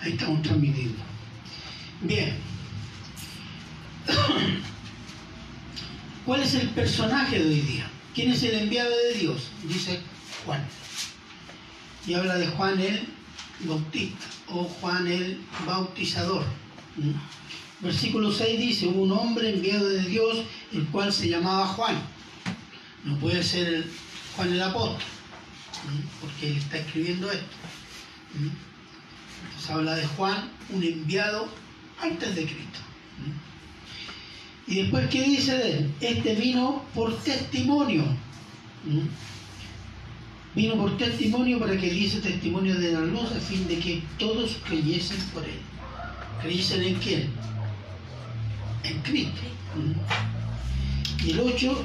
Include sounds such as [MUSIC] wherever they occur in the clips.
Ahí estamos transmitiendo. Bien. [COUGHS] ¿Cuál es el personaje de hoy día? ¿Quién es el enviado de Dios? Dice Juan. Y habla de Juan el Bautista o Juan el Bautizador. ¿Mm? Versículo 6 dice, hubo un hombre enviado de Dios, el cual se llamaba Juan. No puede ser Juan el apóstol, ¿Mm? porque él está escribiendo esto. Entonces habla de Juan, un enviado antes de Cristo. Y después, ¿qué dice de él? Este vino por testimonio. Vino por testimonio para que diese testimonio de la luz a fin de que todos creyesen por él. ¿Creyesen en quién? En Cristo. Y el 8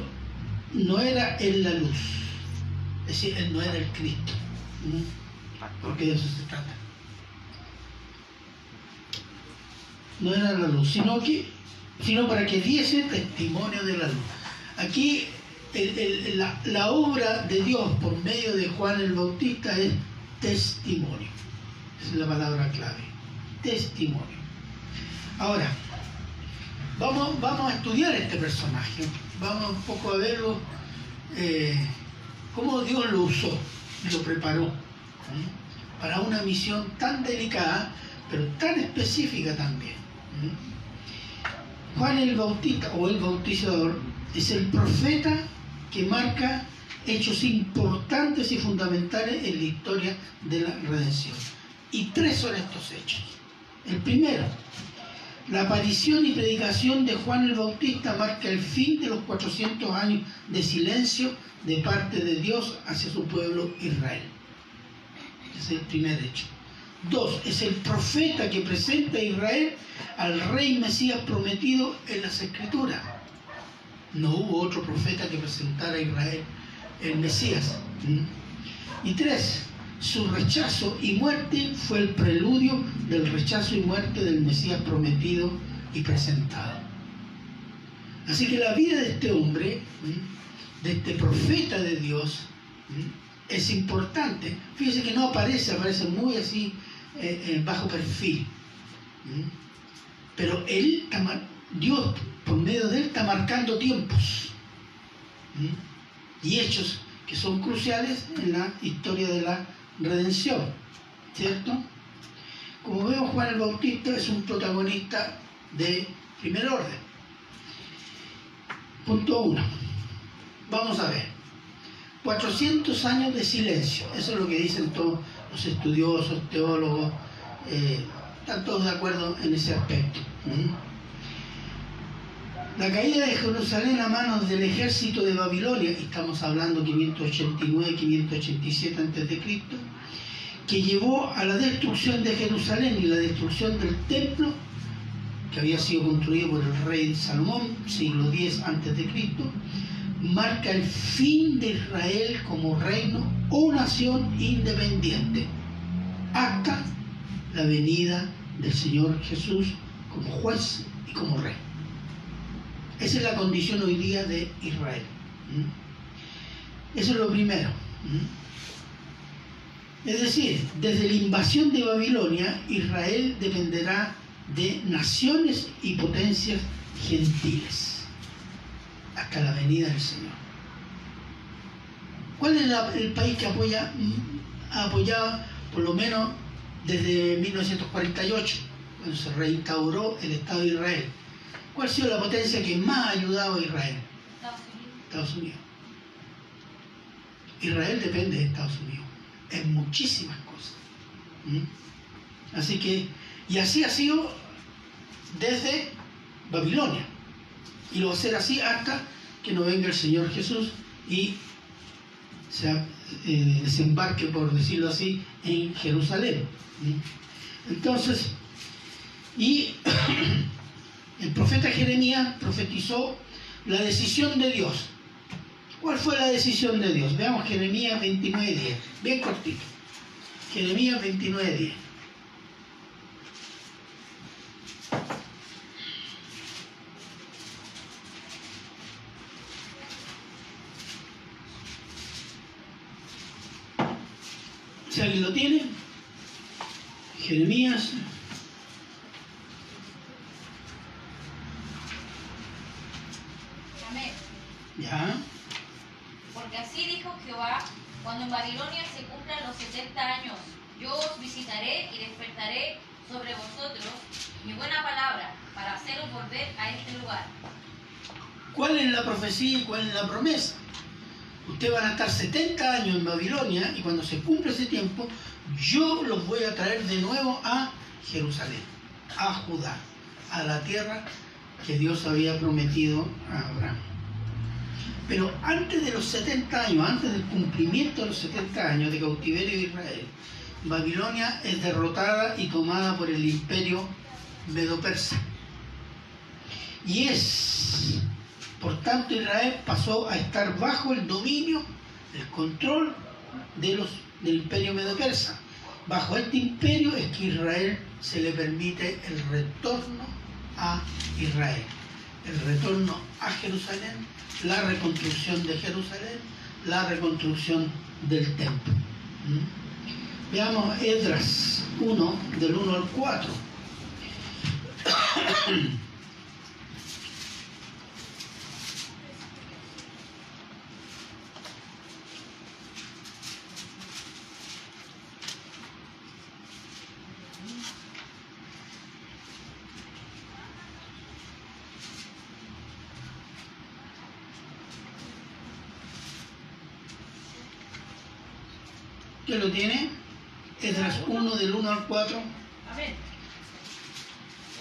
no era en la luz. Es decir, él no era el Cristo. Porque de eso se trata. No era la luz, sino que sino para que diese testimonio de la luz. Aquí la, obra de Dios por medio de Juan el Bautista es testimonio. Es la palabra clave. Testimonio. Ahora, vamos, vamos a estudiar este personaje. Vamos un poco a verlo, eh, cómo Dios lo usó, lo preparó para una misión tan delicada, pero tan específica también. Juan el Bautista o el Bautizador es el profeta que marca hechos importantes y fundamentales en la historia de la redención. Y tres son estos hechos. El primero, la aparición y predicación de Juan el Bautista marca el fin de los 400 años de silencio de parte de Dios hacia su pueblo Israel. Ese es el primer hecho. Dos, es el profeta que presenta a Israel al rey Mesías prometido en las Escrituras. No hubo otro profeta que presentara a Israel el Mesías. Y tres, su rechazo y muerte fue el preludio del rechazo y muerte del Mesías prometido y presentado. Así que la vida de este hombre, de este profeta de Dios, es importante. Fíjese que no aparece, aparece muy así eh, bajo perfil. Pero él, Dios, por medio de él, está marcando tiempos y hechos que son cruciales en la historia de la redención. ¿Cierto? Como vemos, Juan el Bautista es un protagonista de primer orden. Punto uno. Vamos a ver. 400 años de silencio. Eso es lo que dicen todos los estudiosos, teólogos. Eh, están todos de acuerdo en ese aspecto. La caída de Jerusalén a manos del ejército de Babilonia, estamos hablando 589-587 a.C., que llevó a la destrucción de Jerusalén y la destrucción del templo, que había sido construido por el rey Salomón, siglo X a.C., marca el fin de Israel como reino o nación independiente, hasta la venida del Señor Jesús como juez y como rey. Esa es la condición hoy día de Israel. Eso es lo primero. Es decir, desde la invasión de Babilonia, Israel dependerá de naciones y potencias gentiles hasta la venida del Señor. ¿Cuál es el país que apoya, ha apoyado por lo menos desde 1948, cuando se reinstauró el Estado de Israel. ¿Cuál ha sido la potencia que más ha ayudado a Israel? Estados Unidos. Israel depende de Estados Unidos en muchísimas cosas. ¿Mm? Así que, y así ha sido desde Babilonia. Y lo va a ser así hasta que no venga el Señor Jesús y se eh, desembarque, por decirlo así, en Jerusalén. Entonces, y [CLEARS THROAT] el profeta Jeremías profetizó la decisión de Dios. ¿Cuál fue la decisión de Dios? Veamos Jeremías 29.10, bien cortito. Jeremías 29.10. Si alguien lo tiene, Jeremías. Amén. Ya. Porque así dijo Jehová, cuando en Babilonia se cumplan los 70 años, yo os visitaré y despertaré sobre vosotros mi buena palabra para haceros volver a este lugar. ¿Cuál es la profecía y cuál es la promesa? Ustedes van a estar 70 años en Babilonia y cuando se cumple ese tiempo, yo los voy a traer de nuevo a Jerusalén, a Judá, a la tierra que Dios había prometido a Abraham. Pero antes de los 70 años, antes del cumplimiento de los 70 años de cautiverio de Israel, Babilonia es derrotada y tomada por el imperio medo-persa. Y es, por tanto, Israel pasó a estar bajo el dominio, el control de los, del imperio medo-persa. Bajo este imperio es que Israel se le permite el retorno a Israel, el retorno a Jerusalén, la reconstrucción de Jerusalén, la reconstrucción del templo. ¿Mm? Veamos Edras 1, del 1 al 4. ¿Quién lo tiene? Esdras 1 del 1 al 4. Amén.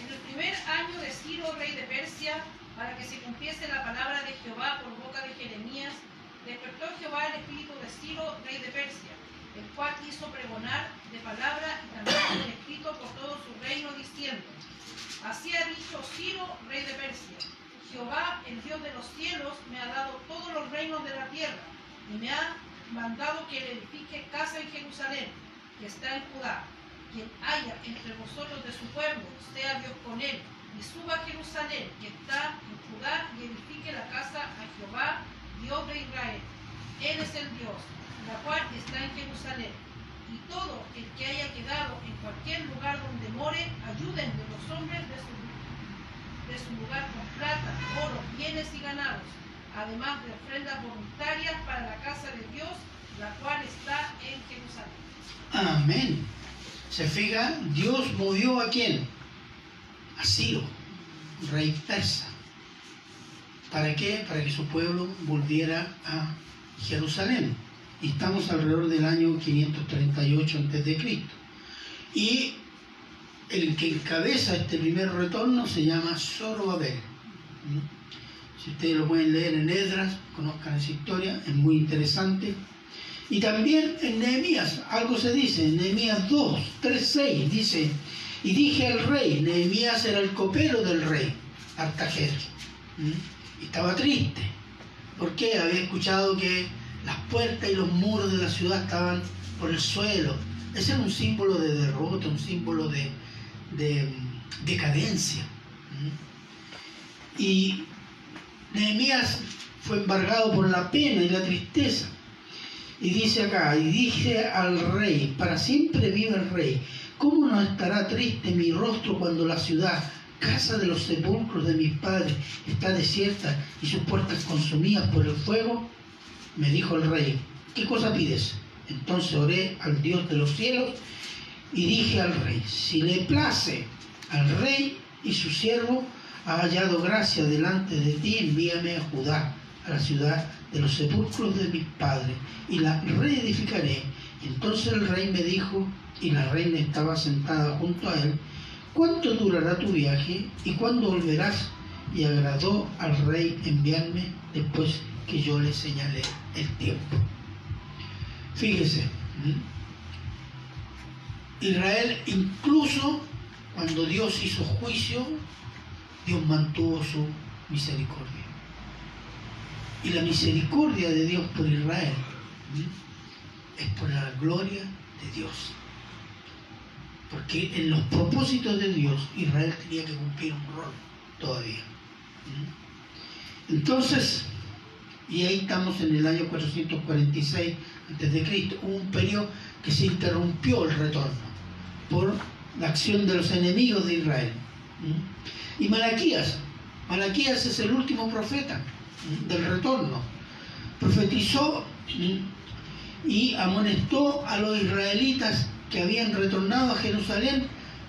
En el primer año de Ciro, rey de Persia, para que se cumpliese la palabra de Jehová por boca de Jeremías, despertó Jehová el espíritu de Ciro, rey de Persia, el cual hizo pregonar de palabra y también en escrito por todo su reino, diciendo, Así ha dicho Ciro, rey de Persia, Jehová, el Dios de los cielos, me ha dado todos los reinos de la tierra, y me ha mandado que le edifique casa en Jerusalén, que está en Judá. Quien haya entre vosotros de su pueblo, sea Dios con él, y suba a Jerusalén, que está en Judá, y edifique la casa a Jehová, Dios de Israel. Él es el Dios, la cual está en Jerusalén. Y todo el que haya quedado en cualquier lugar donde more, ayuden de los hombres de su, de su lugar con plata, oro, bienes y ganados, además de ofrendas voluntarias para la casa de Dios, la cual está en Jerusalén. Amén. Se fija, Dios movió a quién? A Ciro, rey persa. ¿Para qué? Para que su pueblo volviera a Jerusalén. Y estamos alrededor del año 538 a.C. Y el que encabeza este primer retorno se llama Zorobabel. Si ustedes lo pueden leer en Edras, conozcan esa historia, es muy interesante. Y también en Nehemías, algo se dice, en Nehemías 2, 3, 6, dice, y dije al rey, Nehemías era el copero del rey, Artajerjes, y estaba triste, porque había escuchado que las puertas y los muros de la ciudad estaban por el suelo. Ese era un símbolo de derrota, un símbolo de, de decadencia. Y Nehemías fue embargado por la pena y la tristeza. Y dice acá, y dije al rey, para siempre vive el rey, ¿cómo no estará triste mi rostro cuando la ciudad, casa de los sepulcros de mis padres, está desierta y sus puertas consumidas por el fuego? Me dijo el rey, ¿qué cosa pides? Entonces oré al Dios de los cielos y dije al rey, si le place al rey y su siervo, ha hallado gracia delante de ti, envíame a Judá, a la ciudad de los sepulcros de mis padres, y la reedificaré. Entonces el rey me dijo, y la reina estaba sentada junto a él, ¿cuánto durará tu viaje y cuándo volverás? Y agradó al rey enviarme después que yo le señalé el tiempo. Fíjese, Israel incluso cuando Dios hizo juicio, Dios mantuvo su misericordia. Y la misericordia de Dios por Israel es por la gloria de Dios. Porque en los propósitos de Dios Israel tenía que cumplir un rol todavía. Entonces, y ahí estamos en el año 446 a.C., hubo un periodo que se interrumpió el retorno por la acción de los enemigos de Israel. ¿Mm? Y Malaquías, Malaquías es el último profeta ¿Mm? del retorno. Profetizó ¿Mm? y amonestó a los israelitas que habían retornado a Jerusalén.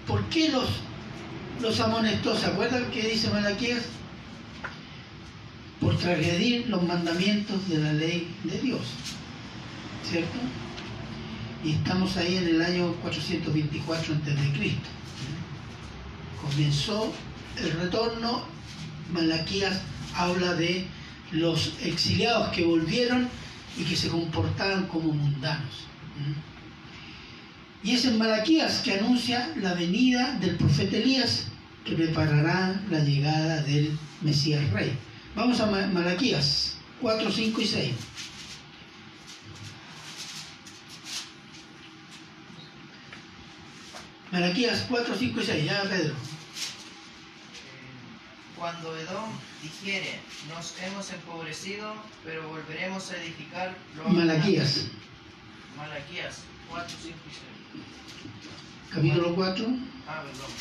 ¿Por qué los, los amonestó? ¿Se acuerdan qué dice Malaquías? Por transgredir los mandamientos de la ley de Dios. ¿Cierto? y estamos ahí en el año 424 a.C. Comenzó el retorno, Malaquías habla de los exiliados que volvieron y que se comportaban como mundanos. Y es en Malaquías que anuncia la venida del profeta Elías que preparará la llegada del Mesías Rey. Vamos a Malaquías 4, 5 y 6. Malaquías 4, 5 y 6, ya Pedro. Cuando Edom dijere, nos hemos empobrecido, pero volveremos a edificar lo Malaquías. Malaquías 4, 5 y 6. Capítulo 4. Ah, perdón.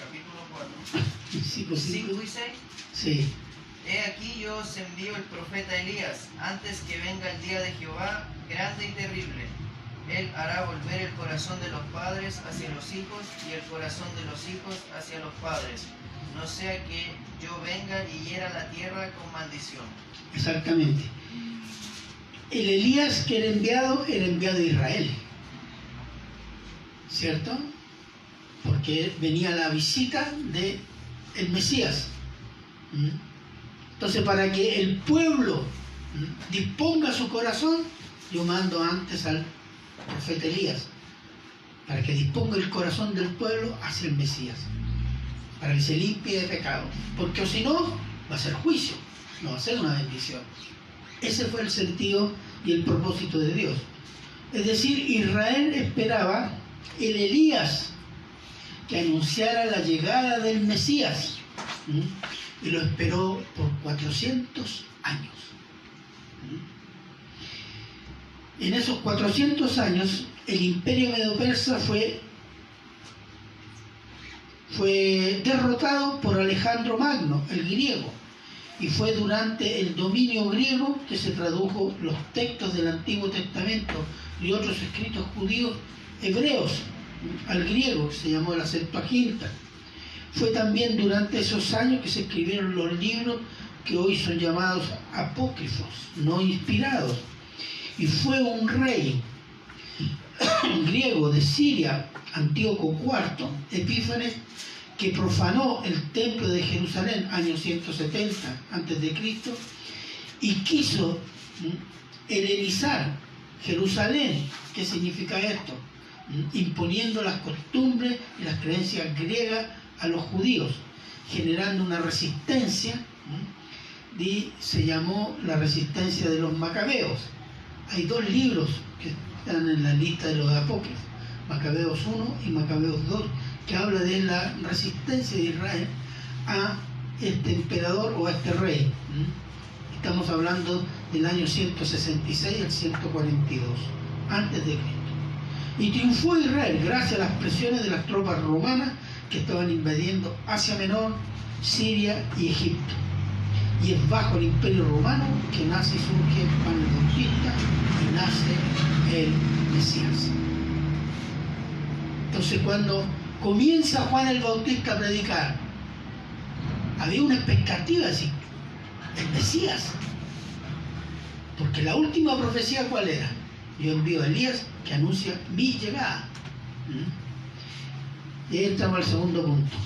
Capítulo 4. Sí, pues 5 y 6. Sí. He aquí yo os envío el profeta Elías, antes que venga el día de Jehová, grande y terrible él hará volver el corazón de los padres hacia los hijos y el corazón de los hijos hacia los padres, no sea que yo venga y hiera la tierra con maldición. Exactamente. El Elías que era enviado era enviado a Israel, ¿cierto? Porque venía la visita de el Mesías. ¿Mm? Entonces, para que el pueblo ¿Mm? disponga su corazón, yo mando antes al profeta Elías, para que disponga el corazón del pueblo hacia el Mesías, para que se limpie de pecado, porque si no, va a ser juicio, no va a ser una bendición. Ese fue el sentido y el propósito de Dios. Es decir, Israel esperaba el Elías que anunciara la llegada del Mesías y lo esperó por 400 años. En esos 400 años, el imperio medo-persa fue, fue derrotado por Alejandro Magno, el griego, y fue durante el dominio griego que se tradujo los textos del Antiguo Testamento y otros escritos judíos hebreos al griego, se llamó la Septuaginta. Fue también durante esos años que se escribieron los libros que hoy son llamados apócrifos, no inspirados y fue un rey [COUGHS] griego de Siria, Antíoco IV, Epífanes, que profanó el templo de Jerusalén año 170 a.C. y quiso helenizar Jerusalén. ¿Qué significa esto? Imponiendo las costumbres y las creencias griegas a los judíos, generando una resistencia y se llamó la resistencia de los macabeos hay dos libros que están en la lista de los apócrifos, Macabeos 1 y Macabeos 2, que habla de la resistencia de Israel a este emperador o a este rey. Estamos hablando del año 166 al 142 antes de Cristo. Y triunfó Israel gracias a las presiones de las tropas romanas que estaban invadiendo Asia Menor, Siria y Egipto y es bajo el imperio romano que nace y surge Juan el Bautista y nace el Mesías. Entonces cuando comienza Juan el Bautista a predicar, había una expectativa así, el Mesías. Porque la última profecía cuál era? Yo envío a Elías que anuncia mi llegada. ¿Mm? Y ahí estamos al segundo punto.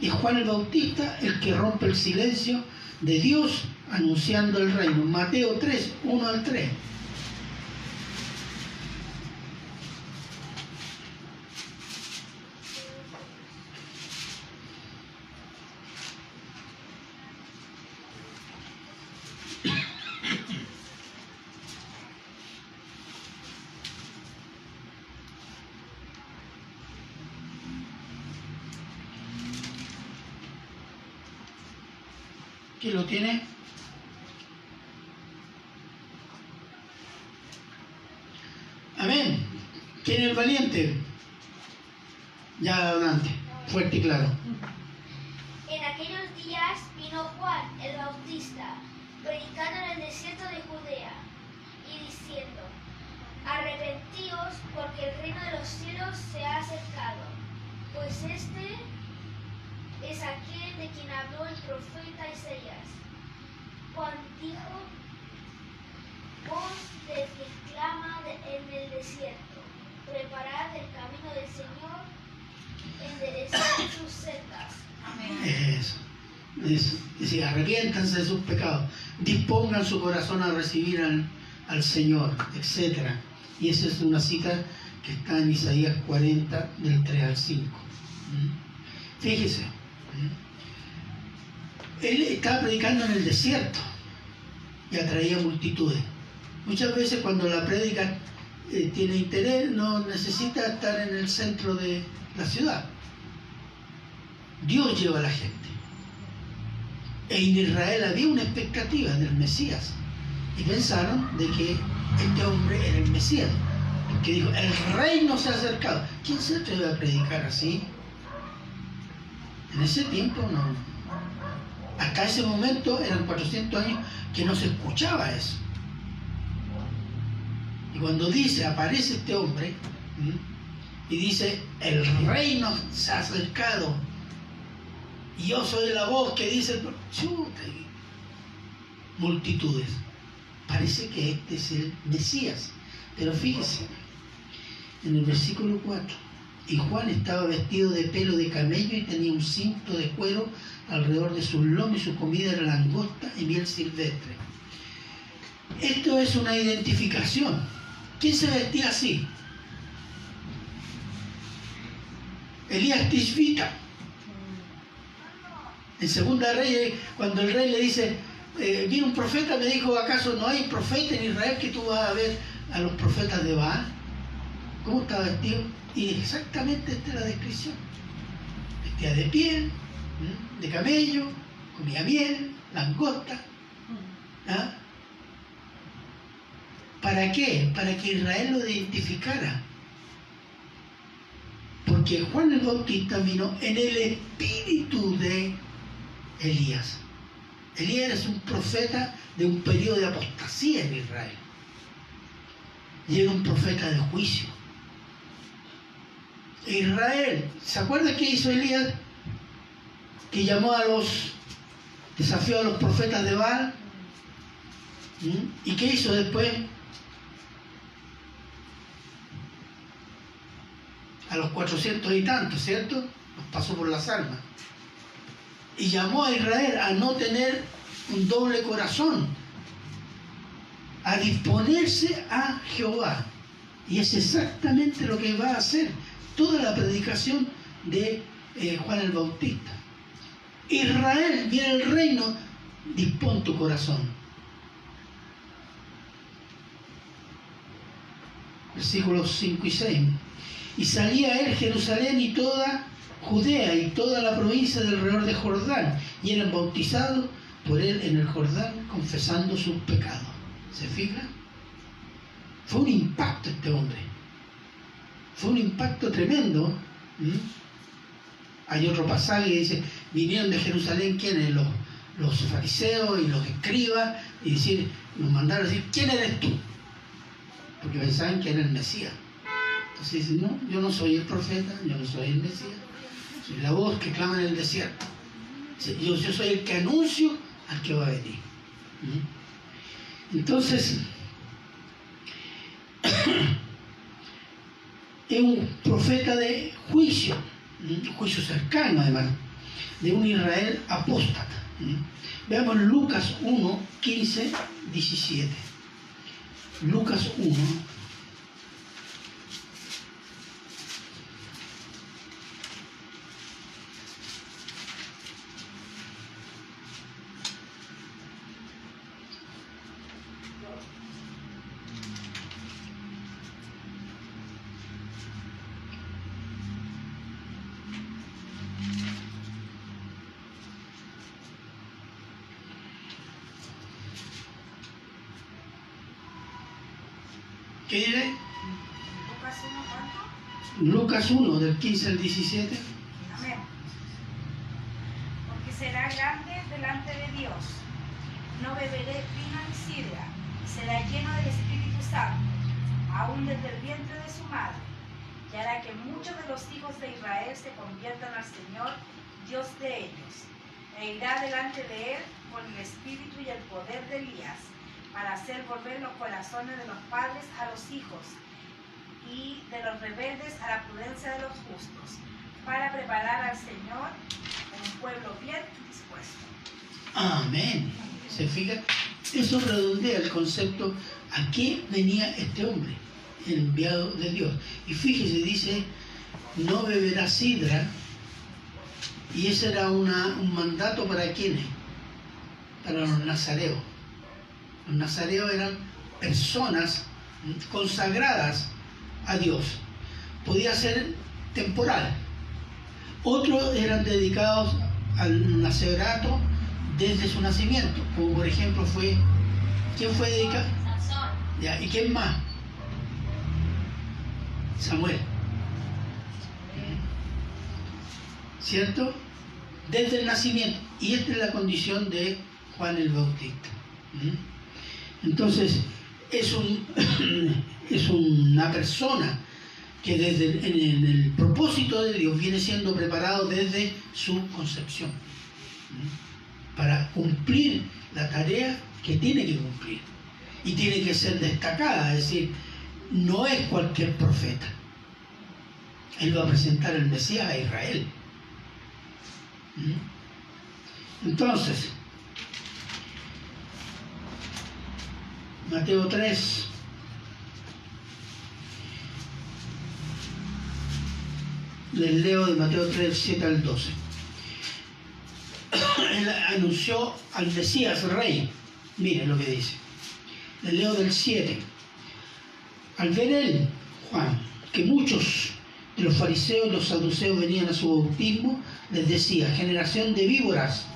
Y Juan el Bautista el que rompe el silencio de Dios anunciando el reino. Mateo 3, 1 al 3. Lo tiene? Amén. ¿Quién es el valiente? Ya adelante, fuerte y claro. En aquellos días vino Juan el Bautista, predicando en el desierto de Judea, y diciendo, Arrepentíos, porque el reino de los cielos se ha acercado. Pues este es aquel de quien habló el profeta Isaías. Juan dijo, voz del que clama en el desierto, preparad el camino del Señor, enderezad sus sendas. Amén. Eso, eso. Dice, arrepiéntanse de sus pecados, dispongan su corazón a recibir al, al Señor, etc. Y esa es una cita que está en Isaías 40, del 3 al 5. ¿Mm? Fíjese. Él estaba predicando en el desierto y atraía multitudes. Muchas veces cuando la prédica eh, tiene interés, no necesita estar en el centro de la ciudad. Dios lleva a la gente. En Israel había una expectativa del Mesías. Y pensaron de que este hombre era el Mesías. Porque dijo, el reino se ha acercado. ¿Quién se atreve a predicar así? En ese tiempo no. Hasta ese momento eran 400 años que no se escuchaba eso. Y cuando dice, aparece este hombre, y dice, el reino se ha acercado, y yo soy la voz que dice, multitudes. Parece que este es el Mesías. Pero fíjese, en el versículo 4, y Juan estaba vestido de pelo de camello y tenía un cinto de cuero alrededor de su lomo y su comida era langosta y miel silvestre. Esto es una identificación. ¿Quién se vestía así? Elías Tishbita. En Segunda Reyes, cuando el rey le dice, eh, vino un profeta, me dijo, ¿acaso no hay profeta en Israel que tú vas a ver a los profetas de Baal? ¿Cómo estaba vestido? Y exactamente esta es la descripción. Vestía de piel, de camello, comía miel, langosta. ¿ah? ¿Para qué? Para que Israel lo identificara. Porque Juan el Bautista vino en el espíritu de Elías. Elías es un profeta de un periodo de apostasía en Israel. Y era un profeta de juicio. Israel, ¿se acuerda qué hizo Elías? Que llamó a los, desafió a los profetas de Baal. ¿Mm? ¿Y qué hizo después? A los cuatrocientos y tantos, ¿cierto? Los pasó por las armas y llamó a Israel a no tener un doble corazón, a disponerse a Jehová. Y es exactamente lo que va a hacer toda la predicación de eh, Juan el Bautista. Israel, viene el reino, dispón tu corazón. Versículos 5 y 6. Y salía él Jerusalén y toda Judea y toda la provincia del alrededor de Jordán, y eran bautizados por él en el Jordán, confesando sus pecados. ¿Se fija? Fue un impacto este hombre. Fue un impacto tremendo. Hay otro pasaje que dice, vinieron de Jerusalén quienes, los, los fariseos y los escribas, y decir, nos mandaron a decir, ¿quién eres tú? Porque pensaban que era el Mesías. Entonces dicen, no, yo no soy el profeta, yo no soy el Mesías. Soy la voz que clama en el desierto. Yo, soy el que anuncio al que va a venir. Entonces, es un profeta de juicio, ¿Mm? juicio cercano además, de un Israel apóstata. Veamos Lucas 1, 15, 17. Lucas 1, ¿Qué dice? Lucas 1, ¿cuánto? Lucas 1, del 15 al 17. Amén. Porque será grande delante de Dios. No beberé vino ni sidra, será lleno del Espíritu Santo, aún desde el vientre de su madre. Y hará que muchos de los hijos de Israel se conviertan al Señor, Dios de ellos. E irá delante de él con el espíritu y el poder de Elías, para hacer volver los corazones de los padres a los hijos y de los rebeldes a la prudencia de los justos, para preparar al Señor un pueblo bien dispuesto. Amén. ¿Se fija? Eso redondea el concepto a qué venía este hombre, el enviado de Dios. Y fíjese, dice, no beberá sidra, y ese era una- un mandato para quienes, para los nazareos. Los nazareos eran personas consagradas a Dios. Podía ser temporal. Otros eran dedicados al nacerato desde su nacimiento, como por ejemplo fue, ¿quién fue dedicado? Ya, ¿Y quién más? Samuel. ¿Cierto? Desde el nacimiento. Y esta es la condición de Juan el Bautista. ¿Mm? Entonces, es, un, [CLEARS THROAT] es una persona que desde el, en el, propósito de Dios viene siendo preparado desde su concepción para cumplir la tarea que tiene que cumplir y tiene que ser destacada, es decir, no es cualquier profeta. Él va a presentar el Mesías a Israel. Entonces, Mateo 3. Les leo de Mateo 3, 7 al 12. [COUGHS] Él anunció al Mesías rey. Miren lo que dice. Les leo del 7. Al ver él, Juan, que muchos de los fariseos y los saduceos venían a su bautismo, les decía, generación de víboras,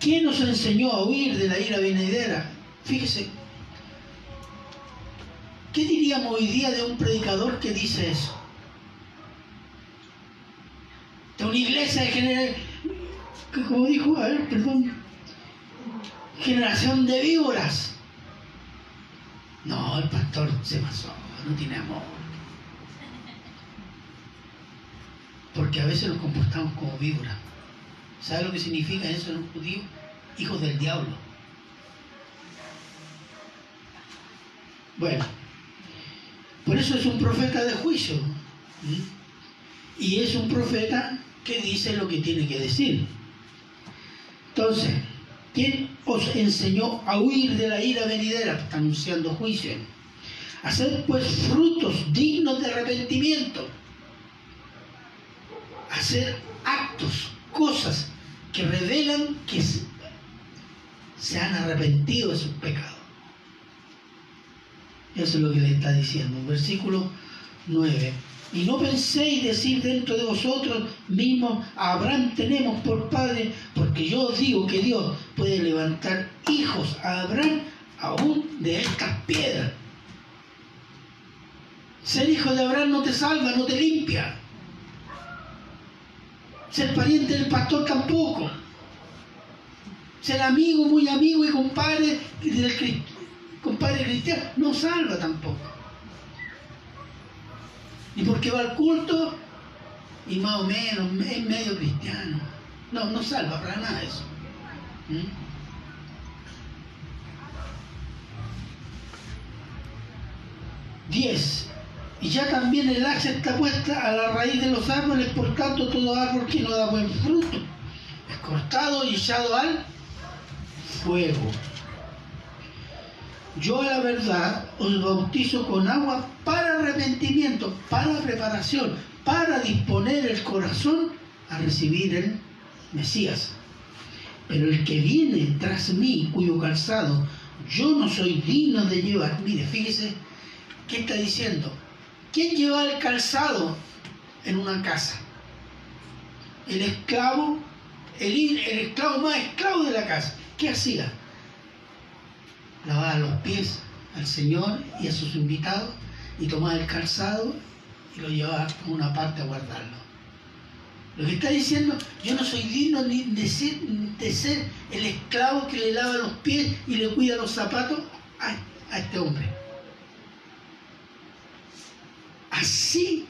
¿quién nos enseñó a huir de la ira venidera? Fíjese, ¿qué diríamos hoy día de un predicador que dice eso? De una iglesia de generación, como dijo, a ver, perdón, generación de víboras. No, el pastor se pasó, no tiene amor. Porque a veces nos comportamos como víboras. ¿Sabe lo que significa eso en un judío? Hijos del diablo. Bueno, por eso es un profeta de juicio. Y es un profeta que dice lo que tiene que decir. Entonces, ¿quién os enseñó a huir de la ira venidera? Anunciando juicio. Hacer pues frutos dignos de arrepentimiento. Hacer actos, cosas que revelan que se- se han arrepentido de sus pecados. Eso es lo que le está diciendo. Versículo 9. Y no penséis decir dentro de vosotros mismos, Abraham tenemos por padre, porque yo os digo que Dios puede levantar hijos a Abraham aún de estas piedras. Ser hijo de Abraham no te salva, no te limpia. Ser pariente del pastor tampoco. Ser amigo, muy amigo y compadre del compadre cristiano no salva tampoco. Y porque va al culto y más o menos es medio cristiano. No, no salva para nada eso. ¿Mm? Diez. Y ya también el hacha está puesta a la raíz de los árboles, por tanto todo árbol que no da buen fruto es cortado y echado al fuego. Yo a la verdad os bautizo con agua para arrepentimiento, para preparación, para disponer el corazón a recibir el Mesías. Pero el que viene tras mí, cuyo calzado yo no soy digno de llevar, mire, fíjese, ¿qué está diciendo? ¿Quién lleva el calzado en una casa? El esclavo, el, el esclavo más esclavo de la casa. ¿Qué hacía? Lavaba los pies al Señor y a sus invitados y tomaba el calzado y lo llevaba a una parte a guardarlo. Lo que está diciendo, yo no soy digno ni de ser, de ser el esclavo que le lava los pies y le cuida los zapatos a, a este hombre. Así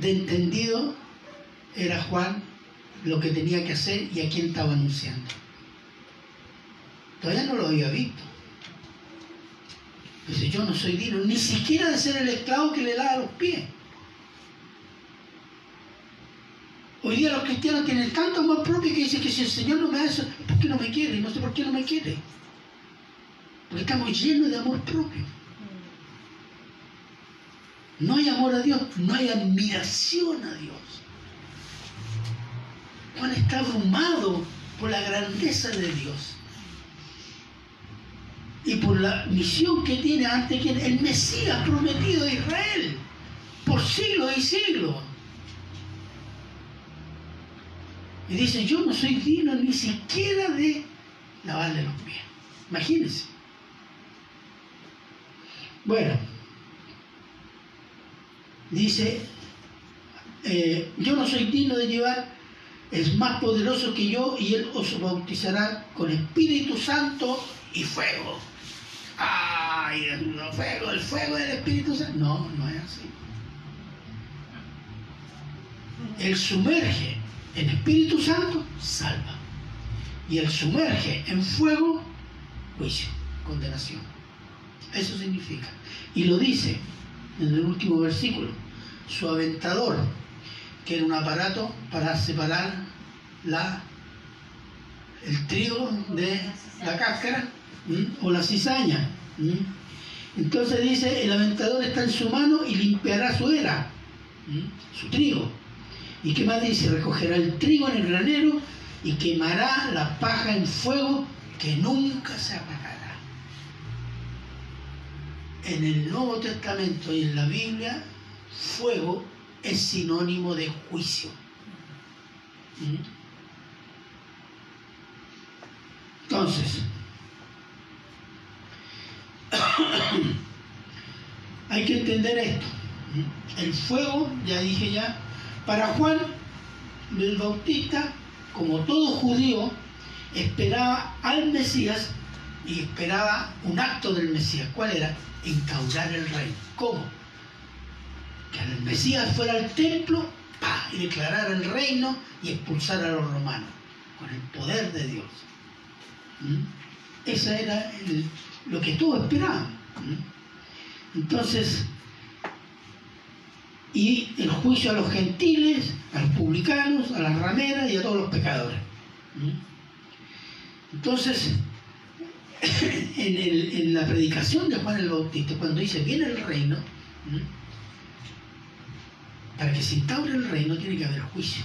de entendido era Juan lo que tenía que hacer y a quién estaba anunciando. Todavía no lo había visto. Dice, yo no soy digno ni siquiera de ser el esclavo que le lava los pies. Hoy día los cristianos tienen tanto amor propio que dicen que si el Señor no me hace, ¿por qué no me quiere? No sé por qué no me quiere. Porque estamos llenos de amor propio. No hay amor a Dios, no hay admiración a Dios. Juan está abrumado por la grandeza de Dios y por la misión que tiene ante quien el Mesías prometido de Israel por siglos y siglos. Y dice, yo no soy digno ni siquiera de lavarle los pies. Imagínense. Bueno, dice, eh, yo no soy digno de llevar, es más poderoso que yo y él os bautizará con Espíritu Santo y fuego. Ay, el fuego, el fuego del Espíritu Santo. No, no es así. Él sumerge en Espíritu Santo, salva. Y él sumerge en fuego, juicio, condenación. Eso significa. Y lo dice en el último versículo. Su aventador, que era un aparato para separar la, el trigo de la cáscara o la cizaña. Entonces dice, el aventador está en su mano y limpiará su era, su trigo. ¿Y qué más dice? Recogerá el trigo en el granero y quemará la paja en fuego que nunca se apagará. En el Nuevo Testamento y en la Biblia, fuego es sinónimo de juicio. Entonces, [COUGHS] hay que entender esto. El fuego, ya dije ya, para Juan el Bautista, como todo judío, esperaba al Mesías y esperaba un acto del Mesías. ¿Cuál era? Instaurar el reino. ¿Cómo? Que el Mesías fuera al templo ¡pah! y declarara el reino y expulsara a los romanos con el poder de Dios. ¿Mm? Esa era el- lo que todos esperaban. Entonces, y el juicio a los gentiles, a los publicanos, a las rameras y a todos los pecadores. Entonces, [LAUGHS] en, la predicación de Juan el Bautista, cuando dice viene el reino, para que se instaure el reino tiene que haber juicio.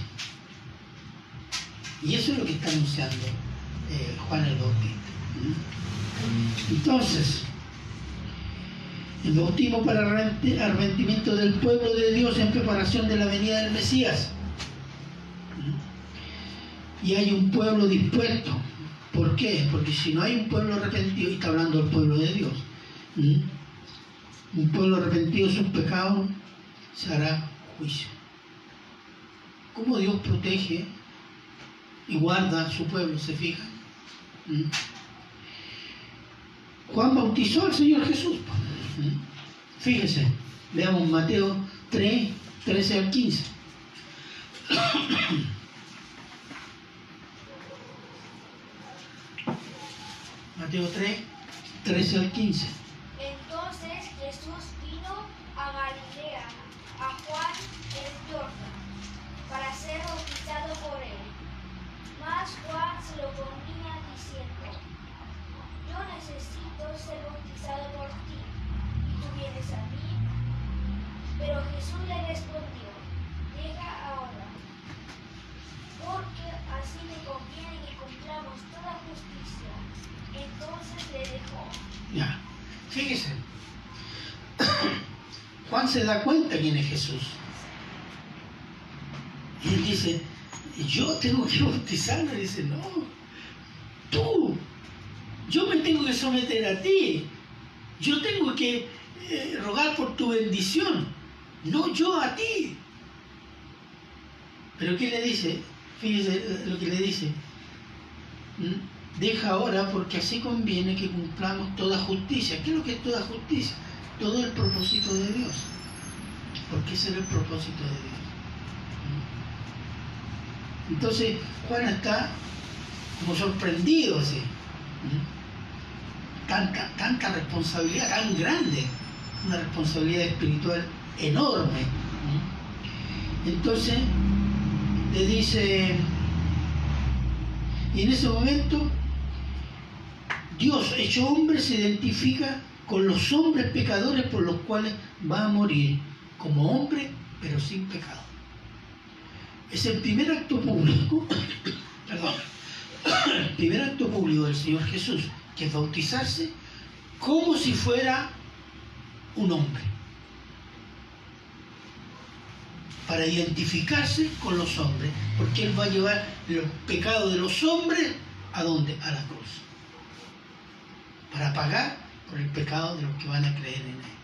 Y eso es lo que está anunciando eh, Juan el Bautista. Entonces, el bautismo para arrepenti- arrepentimiento del pueblo de Dios en preparación de la venida del Mesías. Y hay un pueblo dispuesto. ¿Por qué? Porque si no hay un pueblo arrepentido, está hablando del pueblo de Dios, un pueblo arrepentido de sus pecados, se hará juicio. ¿Cómo Dios protege y guarda a su pueblo? ¿Se fijan? Juan bautizó al Señor Jesús. Fíjense, veamos Mateo 3, 13 al 15. Mateo 3, 13 al 15. Entonces Jesús vino a Galilea, a Juan el Jordán, para ser bautizado por él. Mas Juan se lo ponía diciendo, yo necesito ser bautizado por ti, y tú vienes a mí. Pero Jesús le respondió, deja ahora, porque así me conviene que cumplamos toda justicia. Entonces le dejó. Ya, fíjese. [COUGHS] Juan se da cuenta quién es Jesús. Y él dice, yo tengo que [LAUGHS] bautizarlo. Y dice, no, tú, yo me tengo que someter a ti. Yo tengo que eh, rogar por tu bendición. no yo a ti. Pero ¿qué le dice? Fíjese lo que le dice. ¿Mm? Deja ahora porque así conviene que cumplamos toda justicia. ¿Qué es lo que es toda justicia? Todo el propósito de Dios. Porque ese era el propósito de Dios. ¿Mm? Entonces Juan está como sorprendido así. Tanta, tanta responsabilidad tan grande, una responsabilidad espiritual enorme. Entonces le dice, y en ese momento Dios hecho hombre se identifica con los hombres pecadores por los cuales va a morir como hombre pero sin pecado. Es el primer acto público, [COUGHS] perdón, [COUGHS] el primer acto público del Señor Jesús, que es bautizarse como si fuera un hombre. Para identificarse con los hombres, porque Él va a llevar los pecados de los hombres a dónde? A la cruz. Para pagar por el pecado de los que van a creer en Él.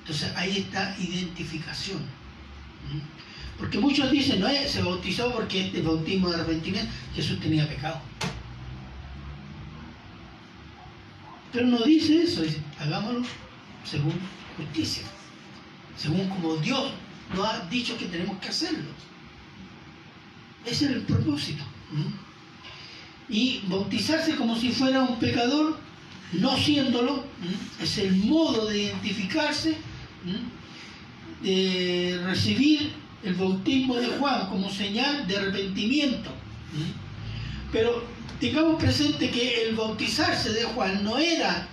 Entonces ahí está identificación. Porque muchos dicen, no, se bautizó porque este bautismo de arrepentimiento Jesús tenía pecado. Pero no dice eso, dice, hagámoslo según justicia, según como Dios nos ha dicho que tenemos que hacerlo. Ese es el propósito. Y bautizarse como si fuera un pecador, no siéndolo, es el modo de identificarse, de recibir el bautismo de Juan como señal de arrepentimiento. Pero tengamos presente que el bautizarse de Juan no era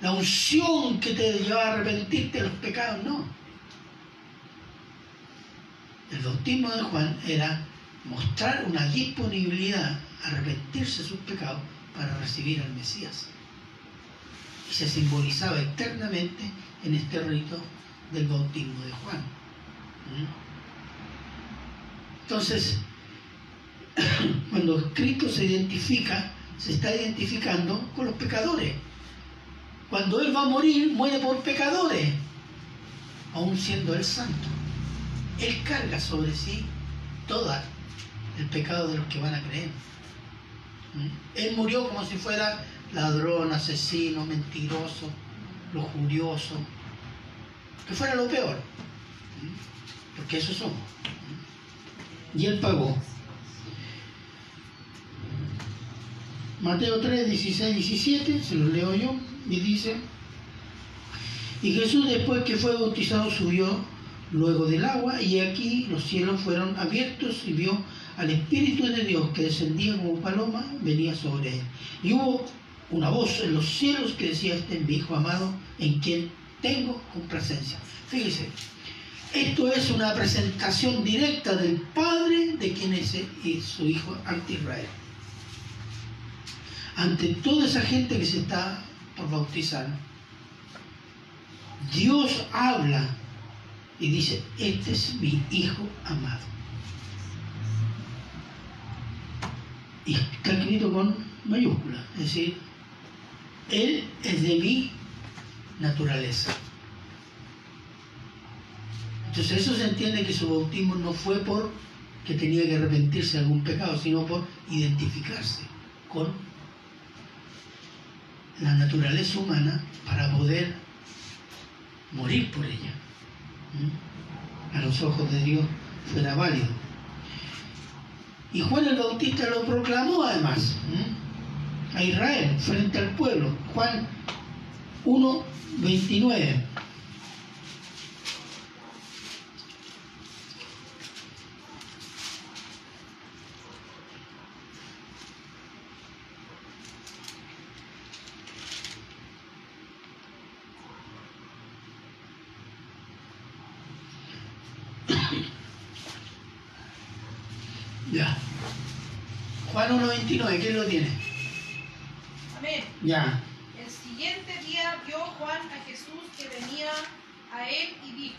la unción que te llevaba a arrepentirte de los pecados, no. El bautismo de Juan era mostrar una disponibilidad a arrepentirse de sus pecados para recibir al Mesías. Y se simbolizaba eternamente en este rito del bautismo de Juan. ¿Mm? Entonces, cuando Cristo se identifica, se está identificando con los pecadores. Cuando Él va a morir, muere por pecadores, aún siendo Él santo. Él carga sobre sí todo el pecado de los que van a creer. ¿Mm? Él murió como si fuera ladrón, asesino, mentiroso, lujurioso, que fuera lo peor. ¿Mm? Porque eso somos. ¿Mm? Y Él pagó. Mateo 3, 16, 17, se los leo yo, y dice, y Jesús después que fue bautizado subió luego del agua, y aquí los cielos fueron abiertos y vio al Espíritu de Dios que descendía como paloma, venía sobre él. Y hubo una voz en los cielos que decía, este es mi Hijo amado, en quien tengo complacencia. Fíjese, esto es una presentación directa del Padre de quien es su Hijo ante Israel ante toda esa gente que se está por bautizar, Dios habla y dice, este es mi hijo amado. Y está escrito con mayúscula, es decir, Él es de mi naturaleza. Entonces eso se entiende que su bautismo no fue por que tenía que arrepentirse de algún pecado, sino por identificarse con la naturaleza humana para poder morir por ella. A los ojos de Dios fuera válido. Y Juan el Bautista lo proclamó además a Israel frente al pueblo. Juan 1, 29. Ya. Juan 1.29, ¿quién lo tiene? Amén. Ya. El siguiente día vio Juan a Jesús que venía a él y dijo,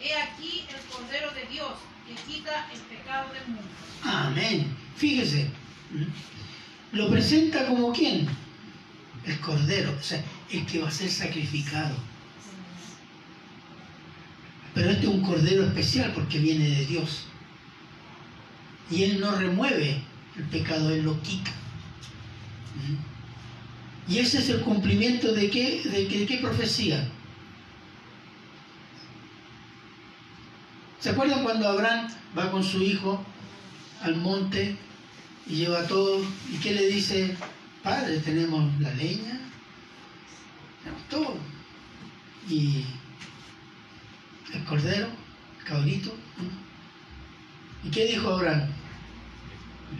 He aquí el Cordero de Dios que quita el pecado del mundo. Amén. Fíjese. Lo presenta como quién? El Cordero, o sea, el que va a ser sacrificado. Pero este es un cordero especial porque viene de Dios. Y Él no remueve el pecado, Él lo quita. Y ese es el cumplimiento de qué, de de qué profecía. ¿Se acuerdan cuando Abraham va con su hijo al monte y lleva todo? ¿Y qué le dice? Padre, tenemos la leña, tenemos todo. Y el cordero, el cabrito. ¿Y qué dijo Abraham?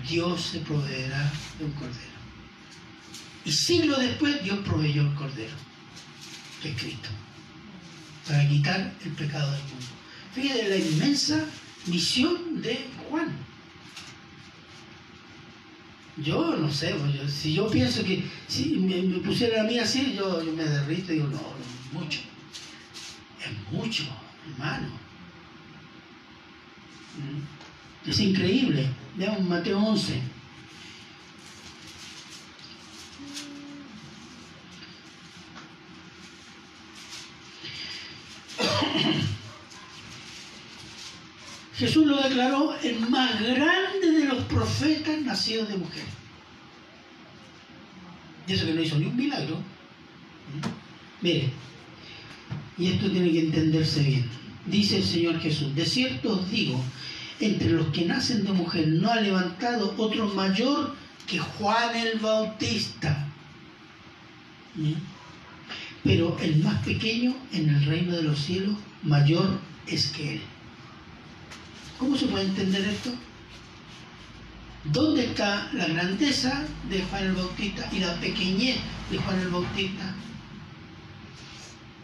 Dios se proveerá de un cordero. Y siglos después Dios proveyó el cordero, que es Cristo, para quitar el pecado del mundo. Fíjate la inmensa misión de Juan. Yo no sé, pues, si yo pienso que si me, me pusiera a mí así, yo, yo me derrito y digo, no, no, mucho. Es mucho, hermano. Mm. Es increíble. Veamos Mateo 11. [COUGHS] Jesús lo declaró el más grande de los profetas nacidos de mujer. Y eso que no hizo ni un milagro. ¿Mm? Mire, y esto tiene que entenderse bien. Dice el Señor Jesús, de cierto os digo, entre los que nacen de mujer no ha levantado otro mayor que Juan el Bautista. ¿Mm? Pero el más pequeño en el reino de los cielos, mayor es que él. ¿Cómo se puede entender esto? ¿Dónde está la grandeza de Juan el Bautista y la pequeñez de Juan el Bautista?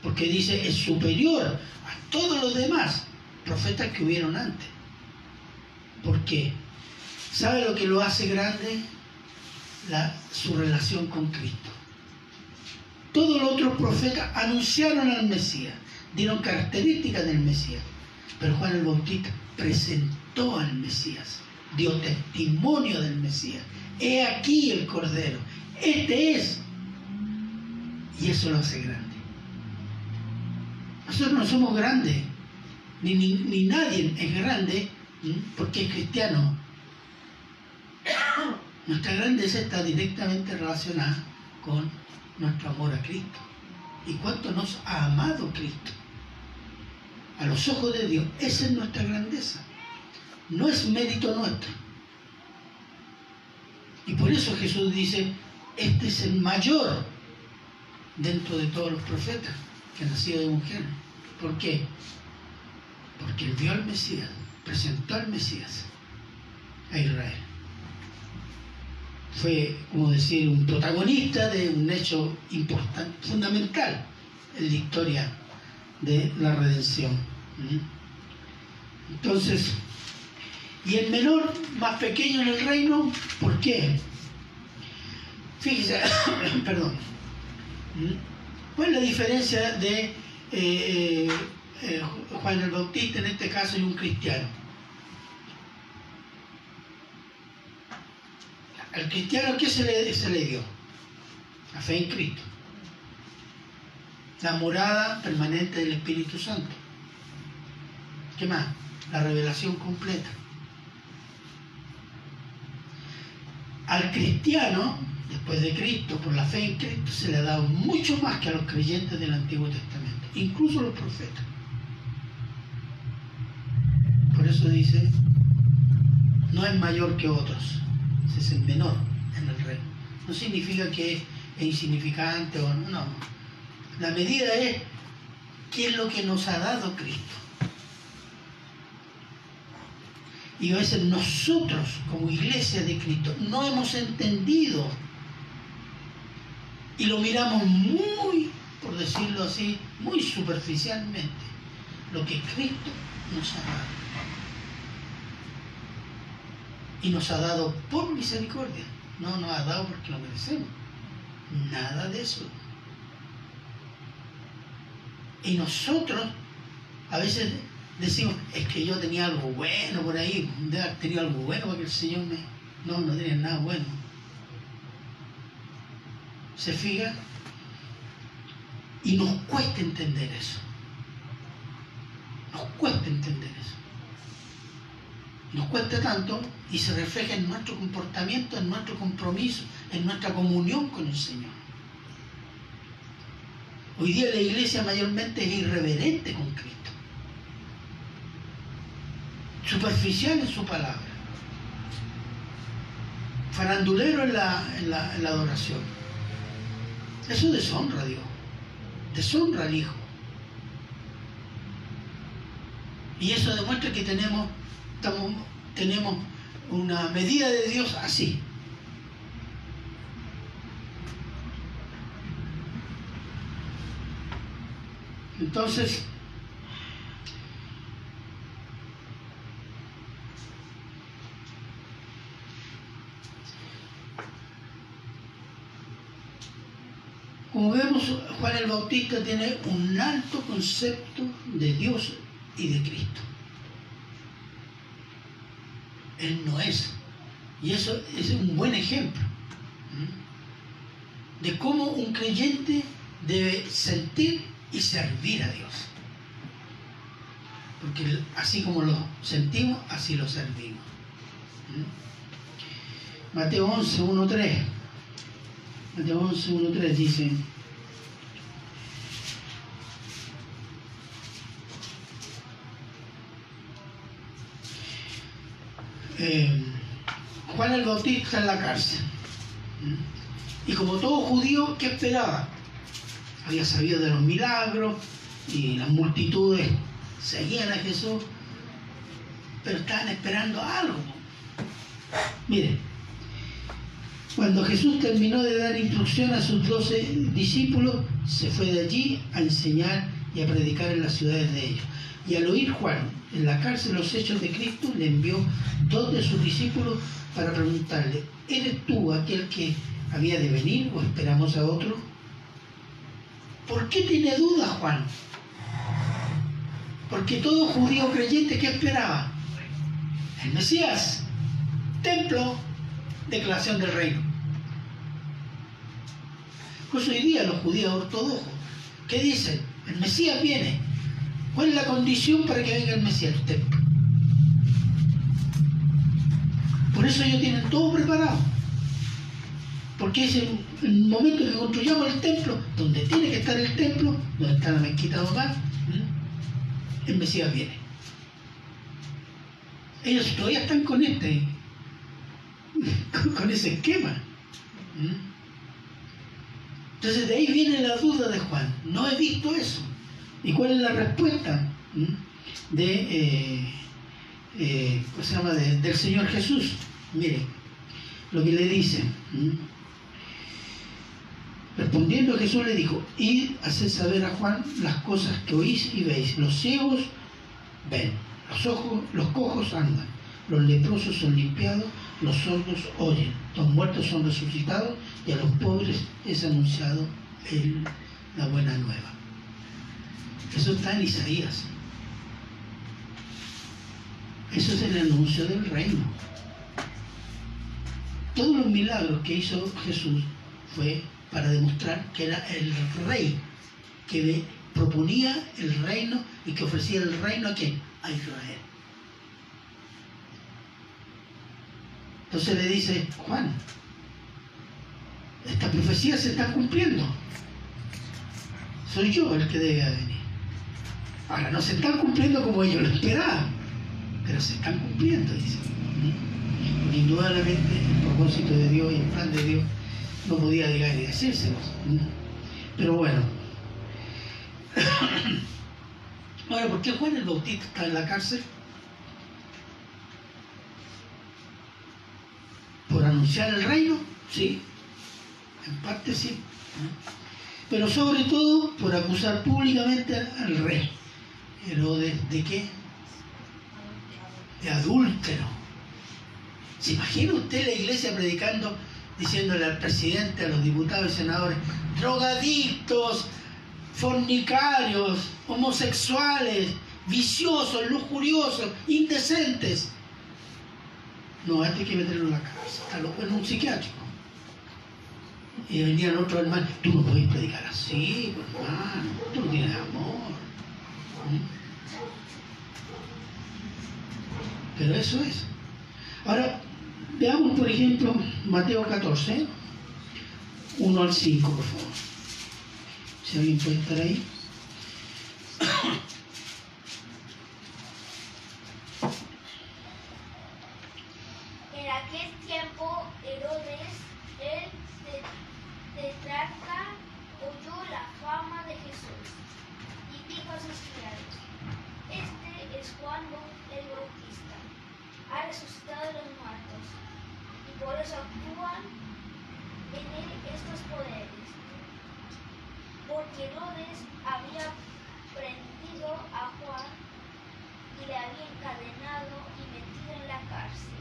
Porque dice, es superior a todos los demás profetas que hubieron antes. ¿Por qué? ¿Sabe lo que lo hace grande? Su relación con Cristo. Todos los otros profetas anunciaron al Mesías, dieron características del Mesías. Pero Juan el Bautista presentó al Mesías, dio testimonio del Mesías. He aquí el Cordero, este es. Y eso lo hace grande. Nosotros no somos grandes, ni, ni nadie es grande ¿m? porque es cristiano. Nuestra grandeza está directamente relacionada con nuestro amor a Cristo. ¿Y cuánto nos ha amado Cristo? A los ojos de Dios, esa es nuestra grandeza. No es mérito nuestro. Y por eso Jesús dice, este es el mayor dentro de todos los profetas que han nacido de mujer. ¿Por qué? Porque él vio al Mesías, presentó al Mesías a Israel. Fue, como decir, un protagonista de un hecho importante, fundamental en la historia de la redención. Entonces, y el menor, más pequeño en el reino, ¿por qué? Fíjese, [COUGHS] perdón. ¿Cuál la diferencia de eh, eh, eh, Juan el Bautista en este caso y un cristiano? Al cristiano, ¿qué se le, se le dio? La fe en Cristo. La morada permanente del Espíritu Santo. ¿Qué más? La revelación completa. Al cristiano, después de Cristo, por la fe en Cristo, se le ha dado mucho más que a los creyentes del Antiguo Testamento, incluso los profetas. Por eso dice, no es mayor que otros, es el menor en el reino. No significa que es insignificante o no, no. La medida es qué es lo que nos ha dado Cristo. Y a veces nosotros, como iglesia de Cristo, no hemos entendido y lo miramos muy, por decirlo así, muy superficialmente, lo que Cristo nos ha dado. Y nos ha dado por misericordia, no nos ha dado porque lo merecemos. Nada de eso. Y nosotros a veces decimos, es que yo tenía algo bueno por ahí, debe haber tenido algo bueno para que el Señor me... No, no tenía nada bueno. ¿Se fija? Y nos cuesta entender eso. Nos entender eso. Nos cuesta tanto y se refleja en nuestro comportamiento, en nuestro compromiso, en nuestra comunión con el Señor. Hoy día la iglesia mayormente es irreverente con Cristo. Superficial en su palabra. Farandulero en la, en la, en la adoración. Eso deshonra a Dios. Deshonra al Hijo. Y eso demuestra que tenemos, estamos, tenemos una medida de Dios así. Entonces, como vemos, Juan el Bautista tiene un alto concepto de Dios y de Cristo. Él no es. Y eso es un buen ejemplo de cómo un creyente debe sentir y servir a Dios. Porque así como lo sentimos, así lo servimos. Mateo 11, 1, 3. Mateo 11, 1, 3 dice. Eh, Juan el Bautista en la cárcel. Y como todo judío, ¿qué esperaba? Había sabido de los milagros y las multitudes seguían a Jesús, pero estaban esperando algo. Miren, cuando Jesús terminó de dar instrucción a sus doce discípulos, se fue de allí a enseñar y a predicar en las ciudades de ellos. Y al oír Juan en la cárcel los hechos de Cristo, le envió dos de sus discípulos para preguntarle, ¿eres tú aquel que había de venir o esperamos a otro? ¿Por qué tiene duda Juan? Porque todo judío creyente que esperaba, el Mesías, templo, declaración del reino. Pues hoy día los judíos ortodoxos, ¿qué dicen? El Mesías viene. ¿Cuál es la condición para que venga el Mesías templo? Por eso ellos tienen todo preparado. Porque es el, momento que construyamos el templo, donde tiene que estar el templo, donde está la mezquita nomás, el Mesías viene. Ellos todavía están con este, [LAUGHS] con ese esquema. Entonces de ahí viene la duda de Juan. No he visto eso. ¿Y cuál es la respuesta de, eh, eh, del Señor Jesús? Mire, lo que le dice. Respondiendo Jesús le dijo, id haced saber a Juan las cosas que oís y veis. Los ciegos ven, los ojos, los cojos andan, los leprosos son limpiados, los sordos oyen, los muertos son resucitados y a los pobres es anunciado la buena nueva. Eso está en Isaías. Eso es el anuncio del reino. Todos los milagros que hizo Jesús fue para demostrar que era el rey que proponía el reino y que ofrecía el reino a quién? A Israel. Entonces le dice, Juan, estas profecías se están cumpliendo. Soy yo el que debe venir. Ahora, no se están cumpliendo como ellos lo esperaban, pero se están cumpliendo, dice. Porque indudablemente el propósito de Dios y el plan de Dios no podía llegar y decírselos. Pero bueno. Ahora, ¿por qué Juan el Bautista está en la cárcel? ¿Por anunciar el reino? Sí, en parte sí. Pero sobre todo por acusar públicamente al rey. Herodes, ¿de qué? De adúltero. ¿Se imagina usted la iglesia predicando, diciéndole al presidente, a los diputados y senadores, drogadictos, fornicarios, homosexuales, viciosos, lujuriosos, indecentes? No, este hay que meterlo en la cárcel, está loco en un psiquiátrico. Y venían otros hermanos, tú no puedes predicar así, hermano, tú no tienes amor. ¿Mm? Pero eso es. Ahora, veamos por ejemplo Mateo 14, 1 al 5, por favor. Si alguien puede estar ahí. En aquel tiempo Herodes, el te- tetrarca, oyó la fama de Jesús y dijo a sus criados, Este es Juan el Bautista, ha resucitado de los muertos, y por eso actúan en él estos poderes. Porque Herodes había prendido a Juan y le había encadenado y metido en la cárcel